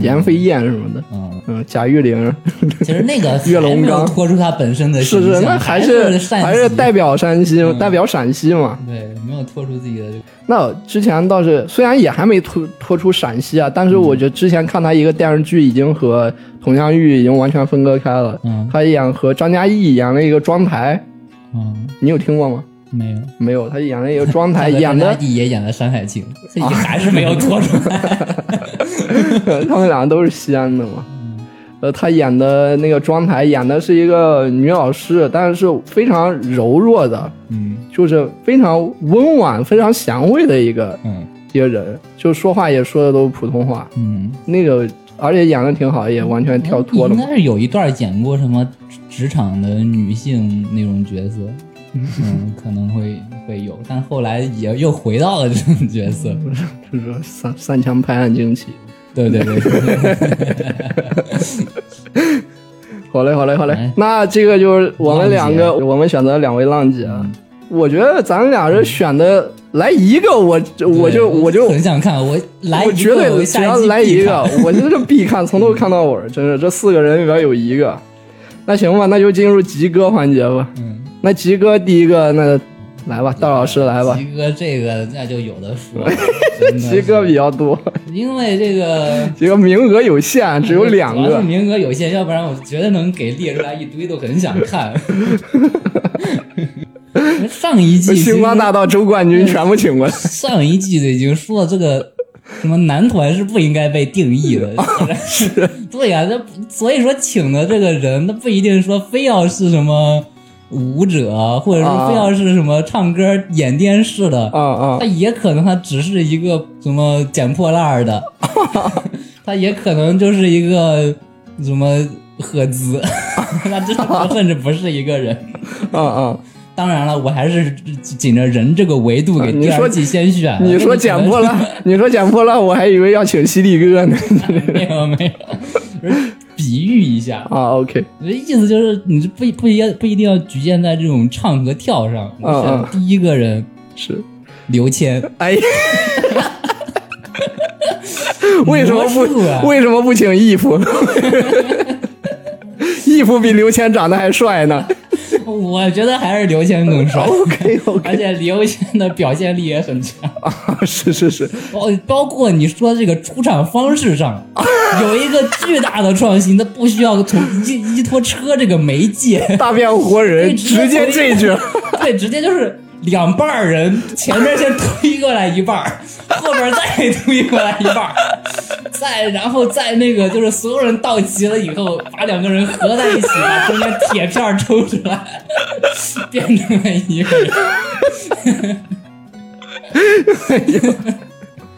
Speaker 1: 闫飞燕什么的，
Speaker 2: 嗯，
Speaker 1: 嗯，贾玉玲，
Speaker 2: 其实那个
Speaker 1: 岳龙刚
Speaker 2: 拖出他本身的
Speaker 1: 是是，那还
Speaker 2: 是
Speaker 1: 是还是代
Speaker 2: 表
Speaker 1: 表山西，
Speaker 2: 嗯
Speaker 1: 代表陕西嘛。
Speaker 2: 对，没有拖出自己的这个
Speaker 1: 那之前倒是虽然也还没拖拖出陕西啊，但是我觉得之前看他一个电视剧已经和佟湘玉已经完全分割开了。
Speaker 2: 嗯
Speaker 1: 他演和张嘉译演了一个妆台，
Speaker 2: 嗯
Speaker 1: 你有听过吗？
Speaker 2: 没有。
Speaker 1: 没有，他演了一个妆台，演的
Speaker 2: 也演了《山海情》，还是没有拖出来。
Speaker 1: 他们两个都是西安的嘛。呃，他演的那个妆台演的是一个女老师，但是是非常柔弱的，
Speaker 2: 嗯
Speaker 1: 就是非常温婉、非常贤惠的一个
Speaker 2: 嗯
Speaker 1: 一个人，就说话也说的都是普通话。
Speaker 2: 嗯，
Speaker 1: 那个而且演的挺好，也完全跳脱了。
Speaker 2: 应该是有一段演过什么职场的女性那种角色，嗯，可能会会有，但后来也又回到了这种角色。
Speaker 1: 就是三三枪拍案惊奇。
Speaker 2: 对对对，
Speaker 1: 好嘞，好嘞，好嘞
Speaker 2: 哎。
Speaker 1: 那这个就是我们两个，我们选择两位浪姐。啊
Speaker 2: 嗯
Speaker 1: 我觉得咱俩人选的来一个，我我就我就
Speaker 2: 很想看，我来
Speaker 1: 绝对只要来一个
Speaker 2: 看，
Speaker 1: 我就是必看，从头看到尾，真是这四个人里边有一个。那行吧，那就进入吉哥环节吧。
Speaker 2: 嗯，
Speaker 1: 那吉哥第一个，那来吧，道老师来吧。
Speaker 2: 齐哥这个那就有的说了，真的是
Speaker 1: 吉哥比较多，
Speaker 2: 因为这个
Speaker 1: 这个名额有限，只有两个。
Speaker 2: 名额有限，要不然我绝对能给列出来一堆都很想看。上一季
Speaker 1: 星光大道周冠军全部请过来。
Speaker 2: 上一季的已经说了这个什么男团是不应该被定义的。是，对呀、这所以说请的这个人，他不一定说非要是什么舞者，或者说非要是什么唱歌、演电视的，
Speaker 1: 啊啊
Speaker 2: 他也可能他只是一个什么捡破烂的，他也可能就是一个什么赫兹，那这甚至不是一个人。
Speaker 1: 啊啊！
Speaker 2: 当然了，我还是紧着人这个维度给
Speaker 1: 啊你说
Speaker 2: 第二季先选。
Speaker 1: 你说捡破烂，你说捡破烂，我还以为要请犀利哥呢。
Speaker 2: 没有没有，就是比喻一下。
Speaker 1: 啊，OK，
Speaker 2: 你的意思就是，你是不不一要不一定要局限在这种唱和跳上。你
Speaker 1: 嗯嗯
Speaker 2: 选第一个人
Speaker 1: 是，
Speaker 2: 刘谦，
Speaker 1: 哎呀，为什么不为什么不请义父？义父比刘谦长得还帅呢。
Speaker 2: 我觉得还是刘谦更帅。
Speaker 1: OK
Speaker 2: 而
Speaker 1: OK，
Speaker 2: 且刘谦的表现力也很强，
Speaker 1: 是是是，
Speaker 2: 包包括你说这个出场方式上有一个巨大的创新，他不需要从依依托车这个媒介，
Speaker 1: 大变活人 直接这句，
Speaker 2: 对，直接就是两半儿人，前面先推过来一半儿，后边再推过来一半儿，再然后再那个就是所有人到齐了以后，把两个人合在一起，把中间铁片抽出来，变成了一个人。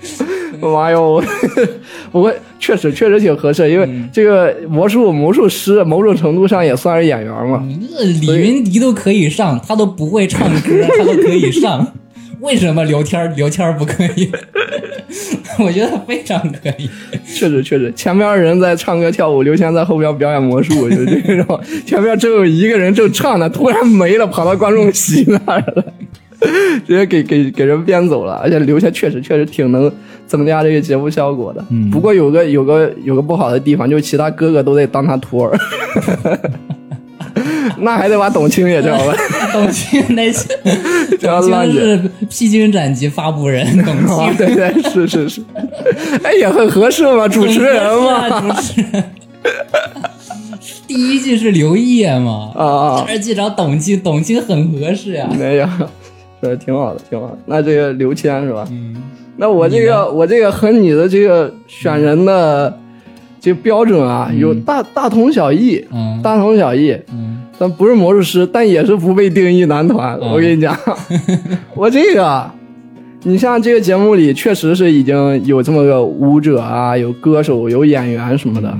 Speaker 1: 妈哟！不过确实确实挺合适，因为
Speaker 2: 嗯
Speaker 1: 这个魔术魔术师某种程度上也算是演员嘛。
Speaker 2: 这李云迪都可以上，他都不会唱歌，他都可以上，为什么聊天儿刘天不可以？我觉得非常可以。
Speaker 1: 确实确实，前面人在唱歌跳舞，刘谦在后边表演魔术，就这种。前面只有一个人正唱呢，突然没了，跑到观众席那儿了，直接给给给人编走了。而且刘谦确实确实挺能增加这个节目效果的。
Speaker 2: 嗯
Speaker 1: 不过有个有个有个不好的地方，就是其他哥哥都得当他徒儿。那还得把董卿也叫来，
Speaker 2: 董卿那 董卿是披荆斩棘发布人，董
Speaker 1: 啊，
Speaker 2: 卿
Speaker 1: 对对是是是，哎也很合适嘛，主持人嘛，
Speaker 2: 主持人。第一季是刘烨嘛，
Speaker 1: 啊啊
Speaker 2: 第二季找董卿，董卿很合适呀。
Speaker 1: 没有，是挺好的，挺好的。那这个刘谦是吧？
Speaker 2: 嗯，
Speaker 1: 那我这个我这个和你的这个选人的这个标准啊，有大大同小异，
Speaker 2: 嗯。
Speaker 1: 大同小异。
Speaker 2: 嗯。
Speaker 1: 但不是魔术师，但也是不被定义男团。
Speaker 2: 嗯。
Speaker 1: 我跟你讲，我这个，你像这个节目里确实是已经有这么个舞者啊，有歌手，有演员什么的，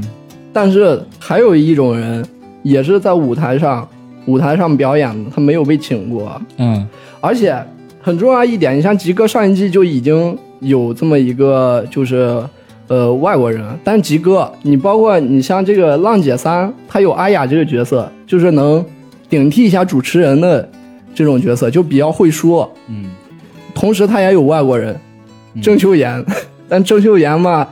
Speaker 1: 但是还有一种人也是在舞台上舞台上表演的，他没有被请过，
Speaker 2: 嗯。
Speaker 1: 而且很重要一点，你像吉哥上一季就已经有这么一个就是。呃，外国人，但吉哥，你包括你像这个浪姐三，她有阿雅这个角色，就是能顶替一下主持人的这种角色，就比较会说。
Speaker 2: 嗯。
Speaker 1: 同时，他也有外国人，郑秀妍，但郑秀妍嘛，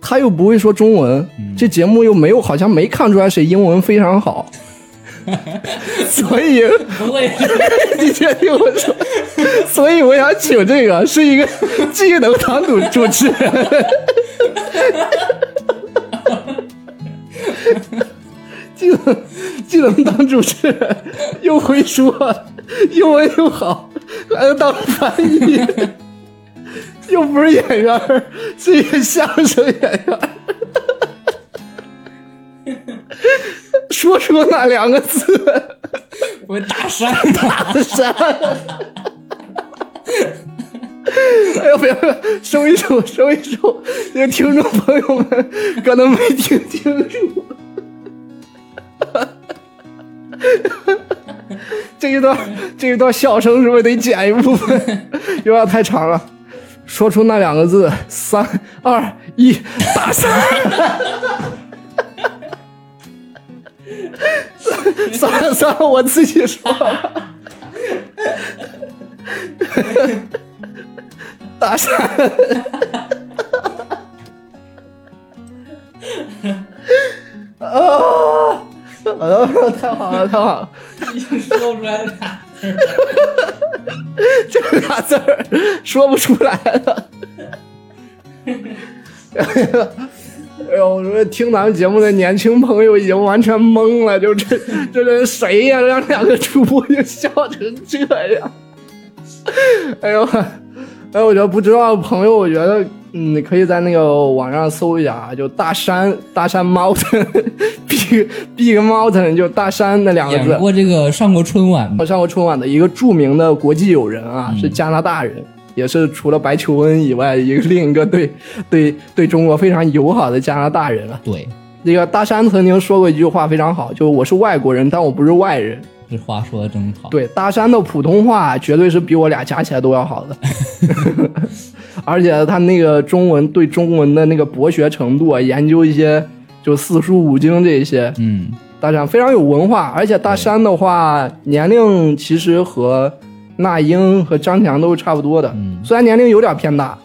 Speaker 1: 她又不会说中文，这节目又没有，好像没看出来谁英文非常好，所以
Speaker 2: 不会。是
Speaker 1: 你先听我说，所以我想请这个是一个既能当主主持人，既能既能当主持人，又会说英文又好，还能当翻译，又不是演员儿，是一个相声演员。儿。说出那两个字，
Speaker 2: 我大山
Speaker 1: 大山。哎呦，不要不要，收一收，收一收，这个听众朋友们可能没听清楚。这一段这一段笑声是不是得剪一部分？有点太长了。说出那两个字，三二一，大山。算了算了，我自己说吧。大山。啊！啊！太好了，太好了！
Speaker 2: 说不出来俩字儿
Speaker 1: 这俩字儿说不出来了。哎呦，我说听咱们节目的年轻朋友已经完全懵了，就这这人谁呀？让两个主播就笑成这样。哎呦，哎，我觉得不知道的朋友，我觉得嗯，你可以在那个网上搜一下啊，就大山大山 mountain，big big mountain 就大山那两个字。
Speaker 2: 演过这个上过春晚的，
Speaker 1: 上过春晚的一个著名的国际友人啊，是加拿大人，也是除了白求恩以外，一个另一个对对对中国非常友好的加拿大人了。
Speaker 2: 对，
Speaker 1: 那个大山曾经说过一句话非常好，就是我是外国人，但我不是外人。
Speaker 2: 这话说的真好。
Speaker 1: 对，大山的普通话绝对是比我俩加起来都要好的，而且他那个中文对中文的那个博学程度啊，研究一些就四书五经这些，
Speaker 2: 嗯，
Speaker 1: 大山非常有文化。而且大山的话，年龄其实和那英和张强都是差不多的，
Speaker 2: 嗯
Speaker 1: 虽然年龄有点偏大，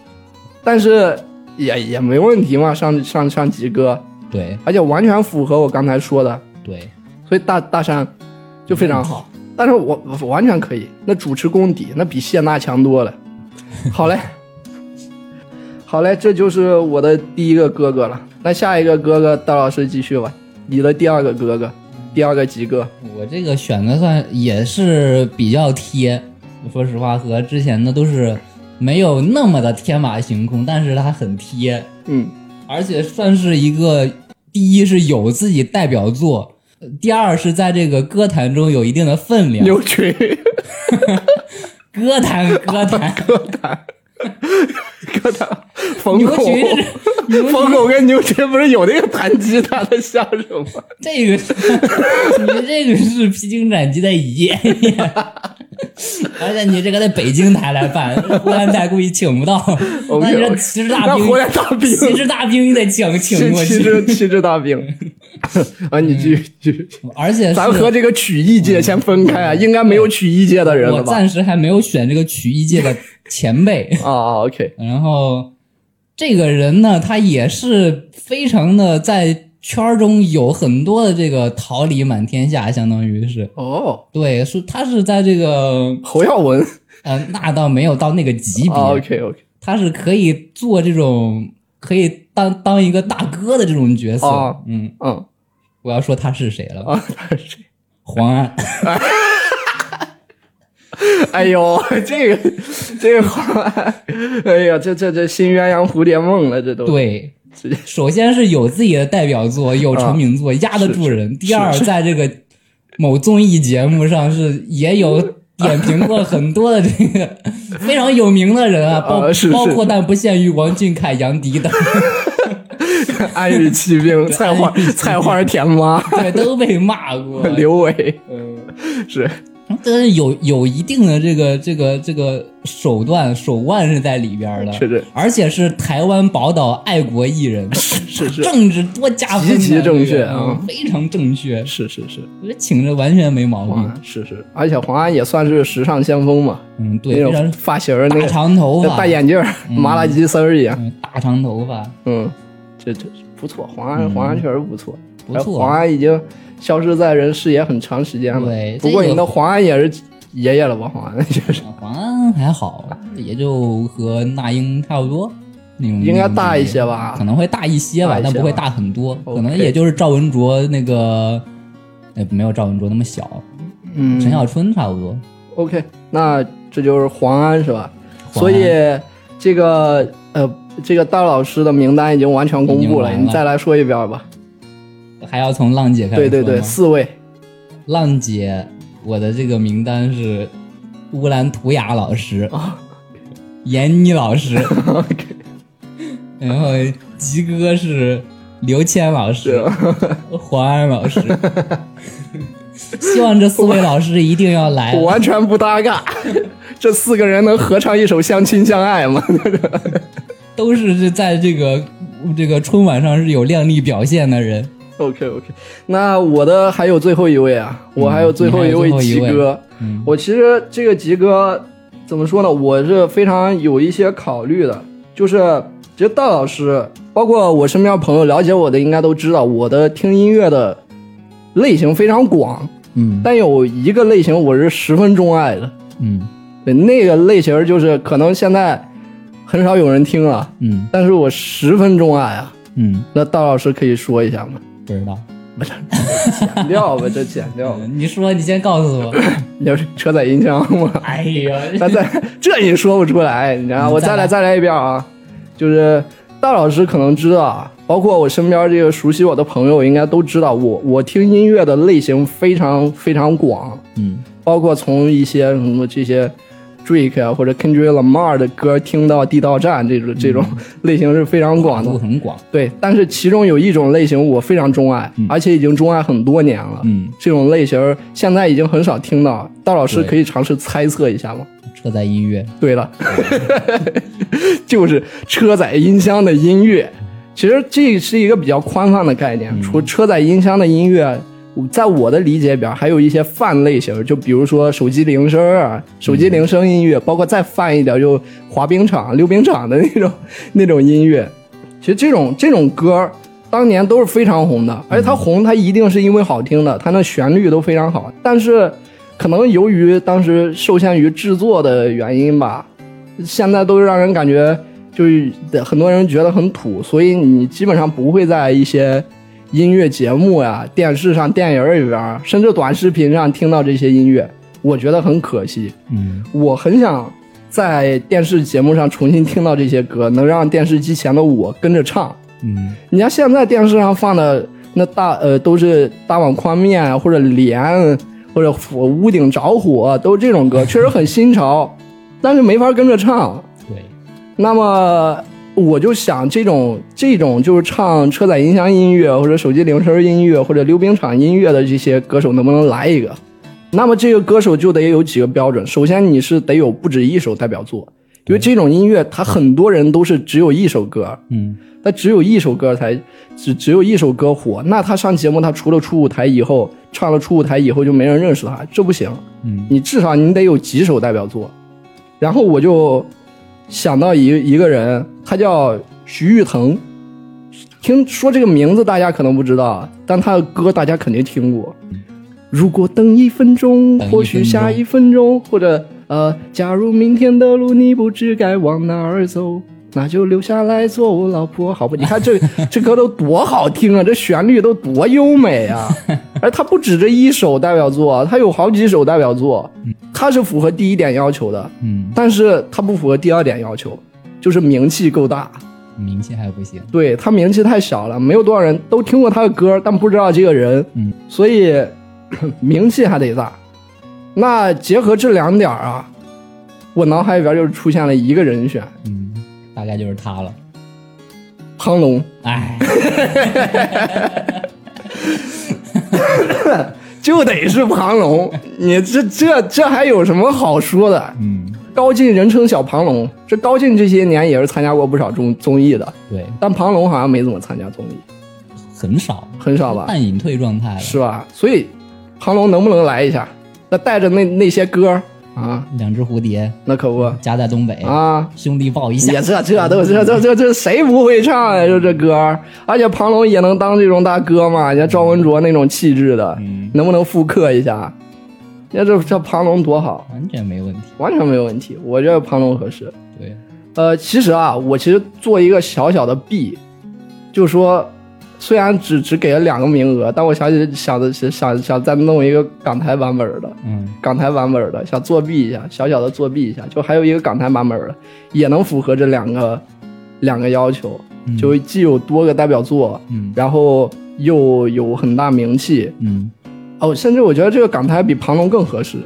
Speaker 1: 但是也也没问题嘛，上上上几个，
Speaker 2: 对
Speaker 1: 而且完全符合我刚才说的，
Speaker 2: 对，
Speaker 1: 所以大大山就非常好。但是我我完全可以，那主持功底那比谢娜强多了。好嘞，好嘞，这就是我的第一个哥哥了。那下一个哥哥，大老师继续吧。你的第二个哥哥，第二个几个？
Speaker 2: 我这个选的算也是比较贴，说实话和之前的都是没有那么的天马行空，但是它很贴，
Speaker 1: 嗯，
Speaker 2: 而且算是一个第一是有自己代表作，呃第二是在这个歌坛中有一定的分量。
Speaker 1: 牛群，
Speaker 2: 歌坛 歌坛，
Speaker 1: 歌坛，歌坛，冯
Speaker 2: 牛
Speaker 1: 巩冯巩跟牛群不是有那个弹吉他的相声吗？
Speaker 2: 这个是 你这个是披荆斩棘的爷爷，而且你这个在北京台来办，湖南台估计请不到。那你这骑士大兵，
Speaker 1: 湖南大兵
Speaker 2: 骑士大兵你得请请过去。
Speaker 1: 气质气质大兵啊！你继续继续，
Speaker 2: 而且
Speaker 1: 咱和这个曲艺界先分开啊，应该没有曲艺界的人
Speaker 2: 我
Speaker 1: 了吧？
Speaker 2: 暂时还没有选这个曲艺界的前辈。
Speaker 1: 啊啊，OK，
Speaker 2: 然后这个人呢，他也是非常的在圈中有很多的这个桃李满天下，相当于是。
Speaker 1: 哦，
Speaker 2: 对，是他是在这个
Speaker 1: 侯耀文。
Speaker 2: 呃，那倒没有到那个级别，
Speaker 1: 啊，OK OK，
Speaker 2: 他是可以做这种可以当当一个大哥的这种角色。
Speaker 1: 哦
Speaker 2: 嗯，
Speaker 1: 嗯。
Speaker 2: 我要说他是谁了？
Speaker 1: 啊，他是谁？
Speaker 2: 黄安。
Speaker 1: 哎呦，这个这个话，哎呀，这这这新鸳鸯蝴蝶梦了，这都。
Speaker 2: 对 首先是有自己的代表作，有成名作，压得住人。第二，在这个某综艺节目上是也有 点评过很多的这个 非常有名的人啊，包包括但不限于王俊凯、杨迪等，
Speaker 1: 安语骑兵，菜花菜花甜妈，
Speaker 2: 对，都被骂过。
Speaker 1: 刘伟。
Speaker 2: 嗯，
Speaker 1: 是
Speaker 2: 但是有有一定的这个这个这个手段手腕是在里边的，
Speaker 1: 是是
Speaker 2: 而且是台湾宝岛爱国艺人，
Speaker 1: 是是。
Speaker 2: 政治多加分，
Speaker 1: 极其正确啊。
Speaker 2: 嗯非常正确，
Speaker 1: 是是是，
Speaker 2: 我觉得请着完全没毛病。
Speaker 1: 是是，而且黄安也算是时尚先锋嘛，
Speaker 2: 嗯，对，
Speaker 1: 那种发型儿那个
Speaker 2: 长头发，
Speaker 1: 戴眼镜儿，麻辣鸡丝儿一样，
Speaker 2: 嗯，大长头发，
Speaker 1: 嗯，这这不错，黄安黄安确实不错，
Speaker 2: 不错。
Speaker 1: 黄安已经消失在人视野很长时间了。
Speaker 2: 对
Speaker 1: 不过你的黄安也是爷爷了吧？黄安确实
Speaker 2: 啊黄安还好，也就和那英差不多那种，
Speaker 1: 应该大一些吧
Speaker 2: 可能会大一些吧，但不会大很多，可能也就是赵文卓那个，呃，没有赵文卓那么小，
Speaker 1: 嗯
Speaker 2: 陈小春差不多。
Speaker 1: OK，那这就是黄安是吧？所以这个呃，这个大老师的名单已经完全公布了你再来说一遍吧。
Speaker 2: 还要从浪姐开始
Speaker 1: 对对对，四位
Speaker 2: 浪姐，我的这个名单是乌兰图雅老师、
Speaker 1: 啊
Speaker 2: 闫妮老师 然后吉哥是刘谦老师黄安老师。希望这四位老师一定要来。
Speaker 1: 完全不搭嘎。这四个人能合唱一首《相亲相爱》吗？
Speaker 2: 都是这在这个这个春晚上是有靓丽表现的人。
Speaker 1: OK OK，那我的还有最后一位啊，我还有最后一位吉哥。
Speaker 2: 嗯
Speaker 1: 我其实这个吉哥怎么说呢？我是非常有一些考虑的，就是其实大老师，包括我身边朋友了解我的，应该都知道我的听音乐的类型非常广，
Speaker 2: 嗯
Speaker 1: 但有一个类型我是十分钟爱的。
Speaker 2: 嗯
Speaker 1: 对，那个类型就是可能现在很少有人听了，
Speaker 2: 嗯
Speaker 1: 但是我十分钟爱啊。
Speaker 2: 嗯，
Speaker 1: 那大老师可以说一下吗？
Speaker 2: 不知道。
Speaker 1: 不是剪掉吧，这剪掉吧。
Speaker 2: 你说，你先告诉我。
Speaker 1: 你要是车载音箱吗？
Speaker 2: 哎呀，
Speaker 1: 那再这你说不出来，你知道？我再来再来一遍啊！就是大老师可能知道啊，包括我身边这个熟悉我的朋友应该都知道我，我听音乐的类型非常非常广，
Speaker 2: 嗯
Speaker 1: 包括从一些什么这些 Drake 啊或者 Kendrick Lamar 的歌听到地道战这种这种 类型是非常广的。
Speaker 2: 很广，
Speaker 1: 对，但是其中有一种类型我非常钟爱，而且已经钟爱很多年了。
Speaker 2: 嗯，
Speaker 1: 这种类型现在已经很少听到，大老师可以尝试猜测一下吗？
Speaker 2: 车载音乐，
Speaker 1: 对了，就是车载音箱的音乐。其实这是一个比较宽泛的概念，除车载音箱的音乐，在我的理解里边，还有一些泛类型，就比如说手机铃声啊，手机铃声音乐，包括再泛一点，就滑冰场、溜冰场的那种那种音乐。其实这种这种歌，当年都是非常红的，而且它红，它一定是因为好听的，它那旋律都非常好。但是，可能由于当时受限于制作的原因吧，现在都让人感觉就是很多人觉得很土，所以你基本上不会在一些音乐节目呀、电视上、电影里边，甚至短视频上听到这些音乐，我觉得很可惜。
Speaker 2: 嗯
Speaker 1: 我很想在电视节目上重新听到这些歌，能让电视机前的我跟着唱。
Speaker 2: 嗯
Speaker 1: 你像现在电视上放的那大呃都是大碗宽面啊或者莲或者火屋顶着火，都是这种歌，确实很新潮，但是没法跟着唱。
Speaker 2: 对，
Speaker 1: 那么我就想，这种这种就是唱车载音箱音乐或者手机铃声音乐或者溜冰场音乐的这些歌手，能不能来一个？那么这个歌手就得有几个标准，首先你是得有不止一首代表作，因为这种音乐它很多人都是只有一首歌，
Speaker 2: 嗯
Speaker 1: 他只有一首歌才只只有一首歌火，那他上节目，他除了出舞台以后，唱了出舞台以后就没人认识他，这不行。
Speaker 2: 嗯
Speaker 1: 你至少你得有几首代表作。然后我就想到一一个人，他叫徐誉滕，听说这个名字大家可能不知道，但他的歌大家肯定听过。如果等一分钟，或许下一分钟，或者呃，假如明天的路你不知该往哪儿走。那就留下来做我老婆，好不？你看这这歌都多好听啊，这旋律都多优美啊！而他不止这一首代表作，他有好几首代表作，他是符合第一点要求的，
Speaker 2: 嗯，
Speaker 1: 但是他不符合第二点要求，就是名气够大。
Speaker 2: 名气还不行，
Speaker 1: 对他名气太小了，没有多少人都听过他的歌，但不知道这个人，
Speaker 2: 嗯，
Speaker 1: 所以 名气还得大。那结合这两点啊，我脑海里边就出现了一个人选，
Speaker 2: 嗯，大概就是他了。
Speaker 1: 庞龙。
Speaker 2: 哎，
Speaker 1: 就得是庞龙，你这这这还有什么好说的？
Speaker 2: 嗯，
Speaker 1: 高进人称小庞龙，这高进这些年也是参加过不少综综艺的，
Speaker 2: 对，
Speaker 1: 但庞龙好像没怎么参加综艺，
Speaker 2: 很少，
Speaker 1: 很少吧？
Speaker 2: 半隐退状态了。
Speaker 1: 是吧？所以庞龙能不能来一下？那带着那那些歌啊，
Speaker 2: 两只蝴蝶
Speaker 1: 那可不
Speaker 2: 家在东北，
Speaker 1: 啊，
Speaker 2: 兄弟抱一下
Speaker 1: 也。这这都这这这这谁不会唱呀？就这歌，而且庞龙也能当这种大哥嘛，人家赵文卓那种气质的，
Speaker 2: 嗯，
Speaker 1: 能不能复刻一下？你看这这庞龙多好，
Speaker 2: 完全没问题。
Speaker 1: 完全没有问题，我觉得庞龙合适。
Speaker 2: 对，
Speaker 1: 呃，其实啊，我其实做一个小小的弊，就是说，虽然只只给了两个名额，但我想起想的是想想再弄一个港台版本的，
Speaker 2: 嗯。
Speaker 1: 港台版本的，想作弊一下，小小的作弊一下，就还有一个港台版本的，也能符合这两个两个要求，
Speaker 2: 嗯。
Speaker 1: 就既有多个代表作，
Speaker 2: 嗯。
Speaker 1: 然后又有很大名气，
Speaker 2: 嗯，
Speaker 1: 哦，甚至我觉得这个港台比庞龙更合适，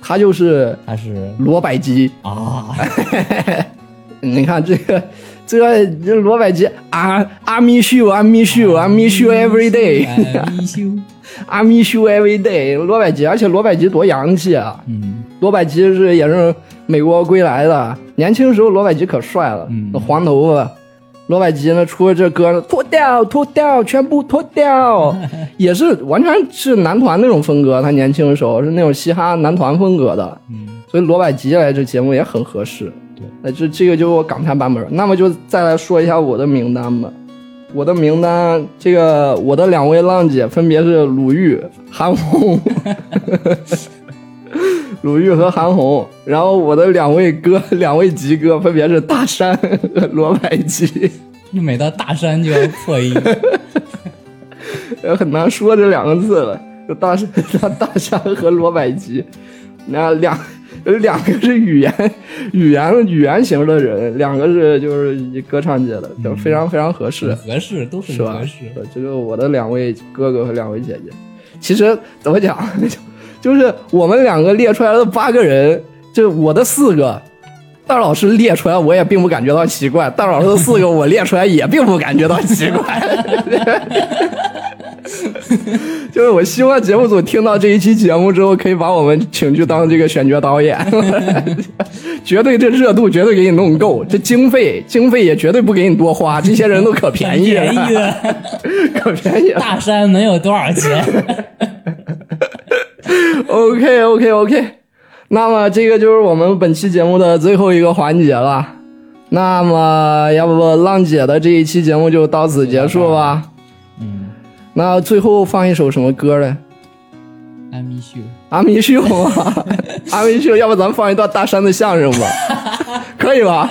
Speaker 1: 他就是
Speaker 2: 他是
Speaker 1: 罗百吉。
Speaker 2: 啊，
Speaker 1: 你看这个，这个这罗百吉啊，阿米秀，阿米秀，阿米秀 every day，
Speaker 2: 哎一休，
Speaker 1: 阿米秀 every day，罗百吉，而且罗百吉多洋气啊！
Speaker 2: 嗯
Speaker 1: 罗百吉是也是美国归来的，年轻时候罗百吉可帅了，
Speaker 2: 嗯
Speaker 1: 那黄头发。罗百吉呢，出了这歌呢，脱掉，脱掉，全部脱掉，也是完全是男团那种风格。他年轻的时候是那种嘻哈男团风格的，
Speaker 2: 嗯
Speaker 1: 所以罗百吉来这节目也很合适。
Speaker 2: 对，
Speaker 1: 那这这个就是我港台版本。那么就再来说一下我的名单吧。我的名单，这个我的两位浪姐分别是鲁豫、韩红，鲁豫和韩红。然后我的两位哥，两位吉哥分别是大山和罗百吉。
Speaker 2: 你每到大山就要破音，
Speaker 1: 呃很难说这两个字了，就大山大大山和罗百吉，那两有两个是语言语言语言型的人，两个是就是歌唱界的，就非常非常合适。
Speaker 2: 合适都很合适。？
Speaker 1: 呃这个我的两位哥哥和两位姐姐，其实怎么讲，就 就是我们两个列出来的八个人，就我的四个，大老师列出来我也并不感觉到奇怪，大老师的四个我列出来也并不感觉到奇怪。就是我希望节目组听到这一期节目之后，可以把我们请去当这个选角导演，绝对这热度绝对给你弄够，这经费经费也绝对不给你多花，这些人都可便宜了，
Speaker 2: 便宜的
Speaker 1: 可便宜了。
Speaker 2: 大山能有多少钱
Speaker 1: ？OK OK OK，那么这个就是我们本期节目的最后一个环节了。那么要不浪姐的这一期节目就到此结束吧？
Speaker 2: 嗯，
Speaker 1: 那最后放一首什么歌呢？
Speaker 2: 安米秀，
Speaker 1: 阿弥秀啊，阿弥秀，要不咱们放一段大山的相声吧？可以吧？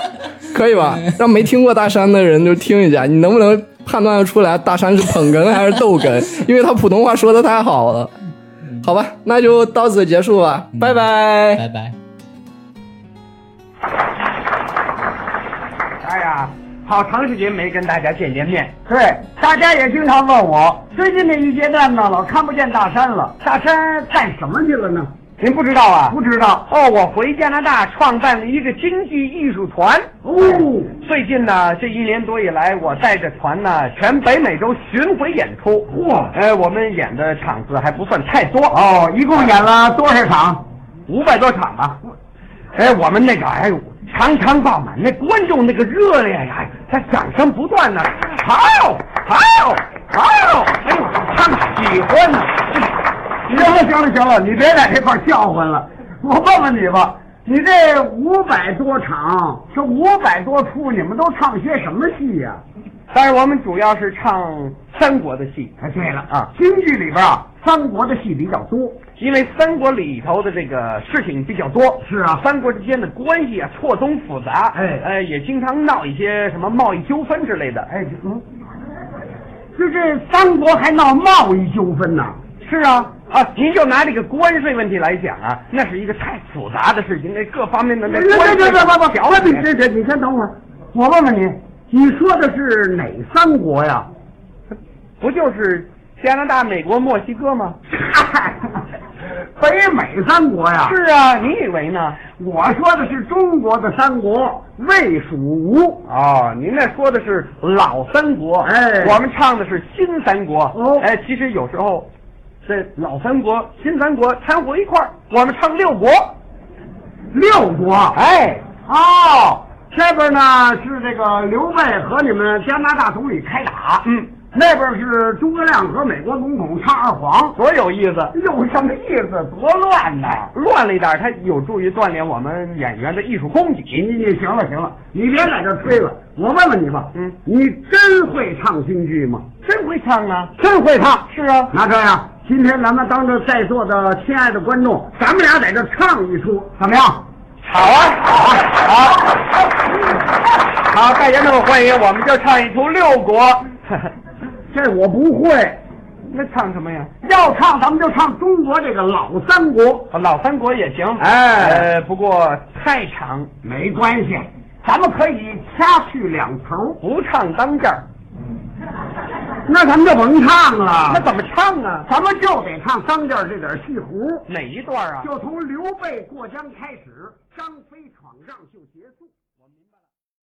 Speaker 1: 可以吧？让没听过大山的人就听一下，你能不能判断得出来大山是捧哏还是逗哏？因为他普通话说的太好了。好吧，那就到此结束吧，拜拜。
Speaker 2: 拜拜。
Speaker 4: 好长时间没跟大家见见面。对，大家也经常问我，最近这一阶段呢，老看不见大山了。大山干什么去了呢？您不知道啊？不知道。哦，我回加拿大创办了一个京剧艺术团。哦，最近呢，这一年多以来，我带着团呢，全北美洲巡回演出。嚯，哎，我们演的场次还不算太多。哦，一共演了多少场？五百多场吧。哎，我们那个哎呦，常常爆满，那观众那个热烈呀，他掌声不断呢，好，好，好，哎呦，他们喜欢呢。行了，行了，行了，你别在这块叫唤了。我问问你吧，你这五百多场，这五百多出，你们都唱些什么戏呀、但是我们主要是唱三国的戏。哎，对了啊，京剧里边啊，三国的戏比较多，因为三国里头的这个事情比较多。是啊，三国之间的关系啊错综复杂，哎，呃，也经常闹一些什么贸易纠纷之类的。哎，嗯，就这三国还闹贸易纠纷呢？是啊，啊，您就拿这个关税问题来讲啊，那是一个太复杂的事情，那各方面的那关税调解。
Speaker 5: 这这，你先等会儿，我问问你，你说的是哪三国呀？
Speaker 4: 不就是加拿大、美国、墨西哥吗？
Speaker 5: 嗨，北美三国呀？
Speaker 4: 是啊，你以为呢？
Speaker 5: 我说的是中国的三国，魏、蜀、吴。
Speaker 4: 哦，您那说的是老三国，
Speaker 5: 哎
Speaker 4: 我们唱的是新三国。
Speaker 5: 哦
Speaker 4: 哎，其实有时候这老三国、新三国掺和一块儿，我们唱六国。
Speaker 5: 六国。
Speaker 4: 哎，
Speaker 5: 哦，这边呢是这个刘备和你们加拿大总理开打，
Speaker 4: 嗯，
Speaker 5: 那边是诸葛亮和美国总统唱二黄，
Speaker 4: 多有意思。
Speaker 5: 有什么意思？多乱呐！
Speaker 4: 乱了一点儿，它有助于锻炼我们演员的艺术功底。
Speaker 5: 你你行了行了，你别在这吹了。我问问你吧，
Speaker 4: 嗯，
Speaker 5: 你真会唱京剧吗？
Speaker 4: 真会唱啊！
Speaker 5: 真会唱。
Speaker 4: 是啊，
Speaker 5: 那这样，今天咱们当着在座的亲爱的观众，咱们俩在这唱一出，怎么样？
Speaker 4: 好啊，好啊，好，好，大家那么欢迎，我们就唱一出六国。
Speaker 5: 这我不会，
Speaker 4: 那唱什么呀？
Speaker 5: 要唱咱们就唱中国这个老三国，
Speaker 4: 老三国也行。
Speaker 5: 哎
Speaker 4: 呃，不过太长，
Speaker 5: 没关系，咱们可以掐去两头，
Speaker 4: 不唱当间儿。
Speaker 5: 那咱们就甭唱了。
Speaker 4: 那怎么唱啊？
Speaker 5: 咱们就得唱张家这点戏胡，
Speaker 4: 哪一段啊？
Speaker 5: 就从刘备过江开始，张飞闯帐就结束。
Speaker 4: 我明白。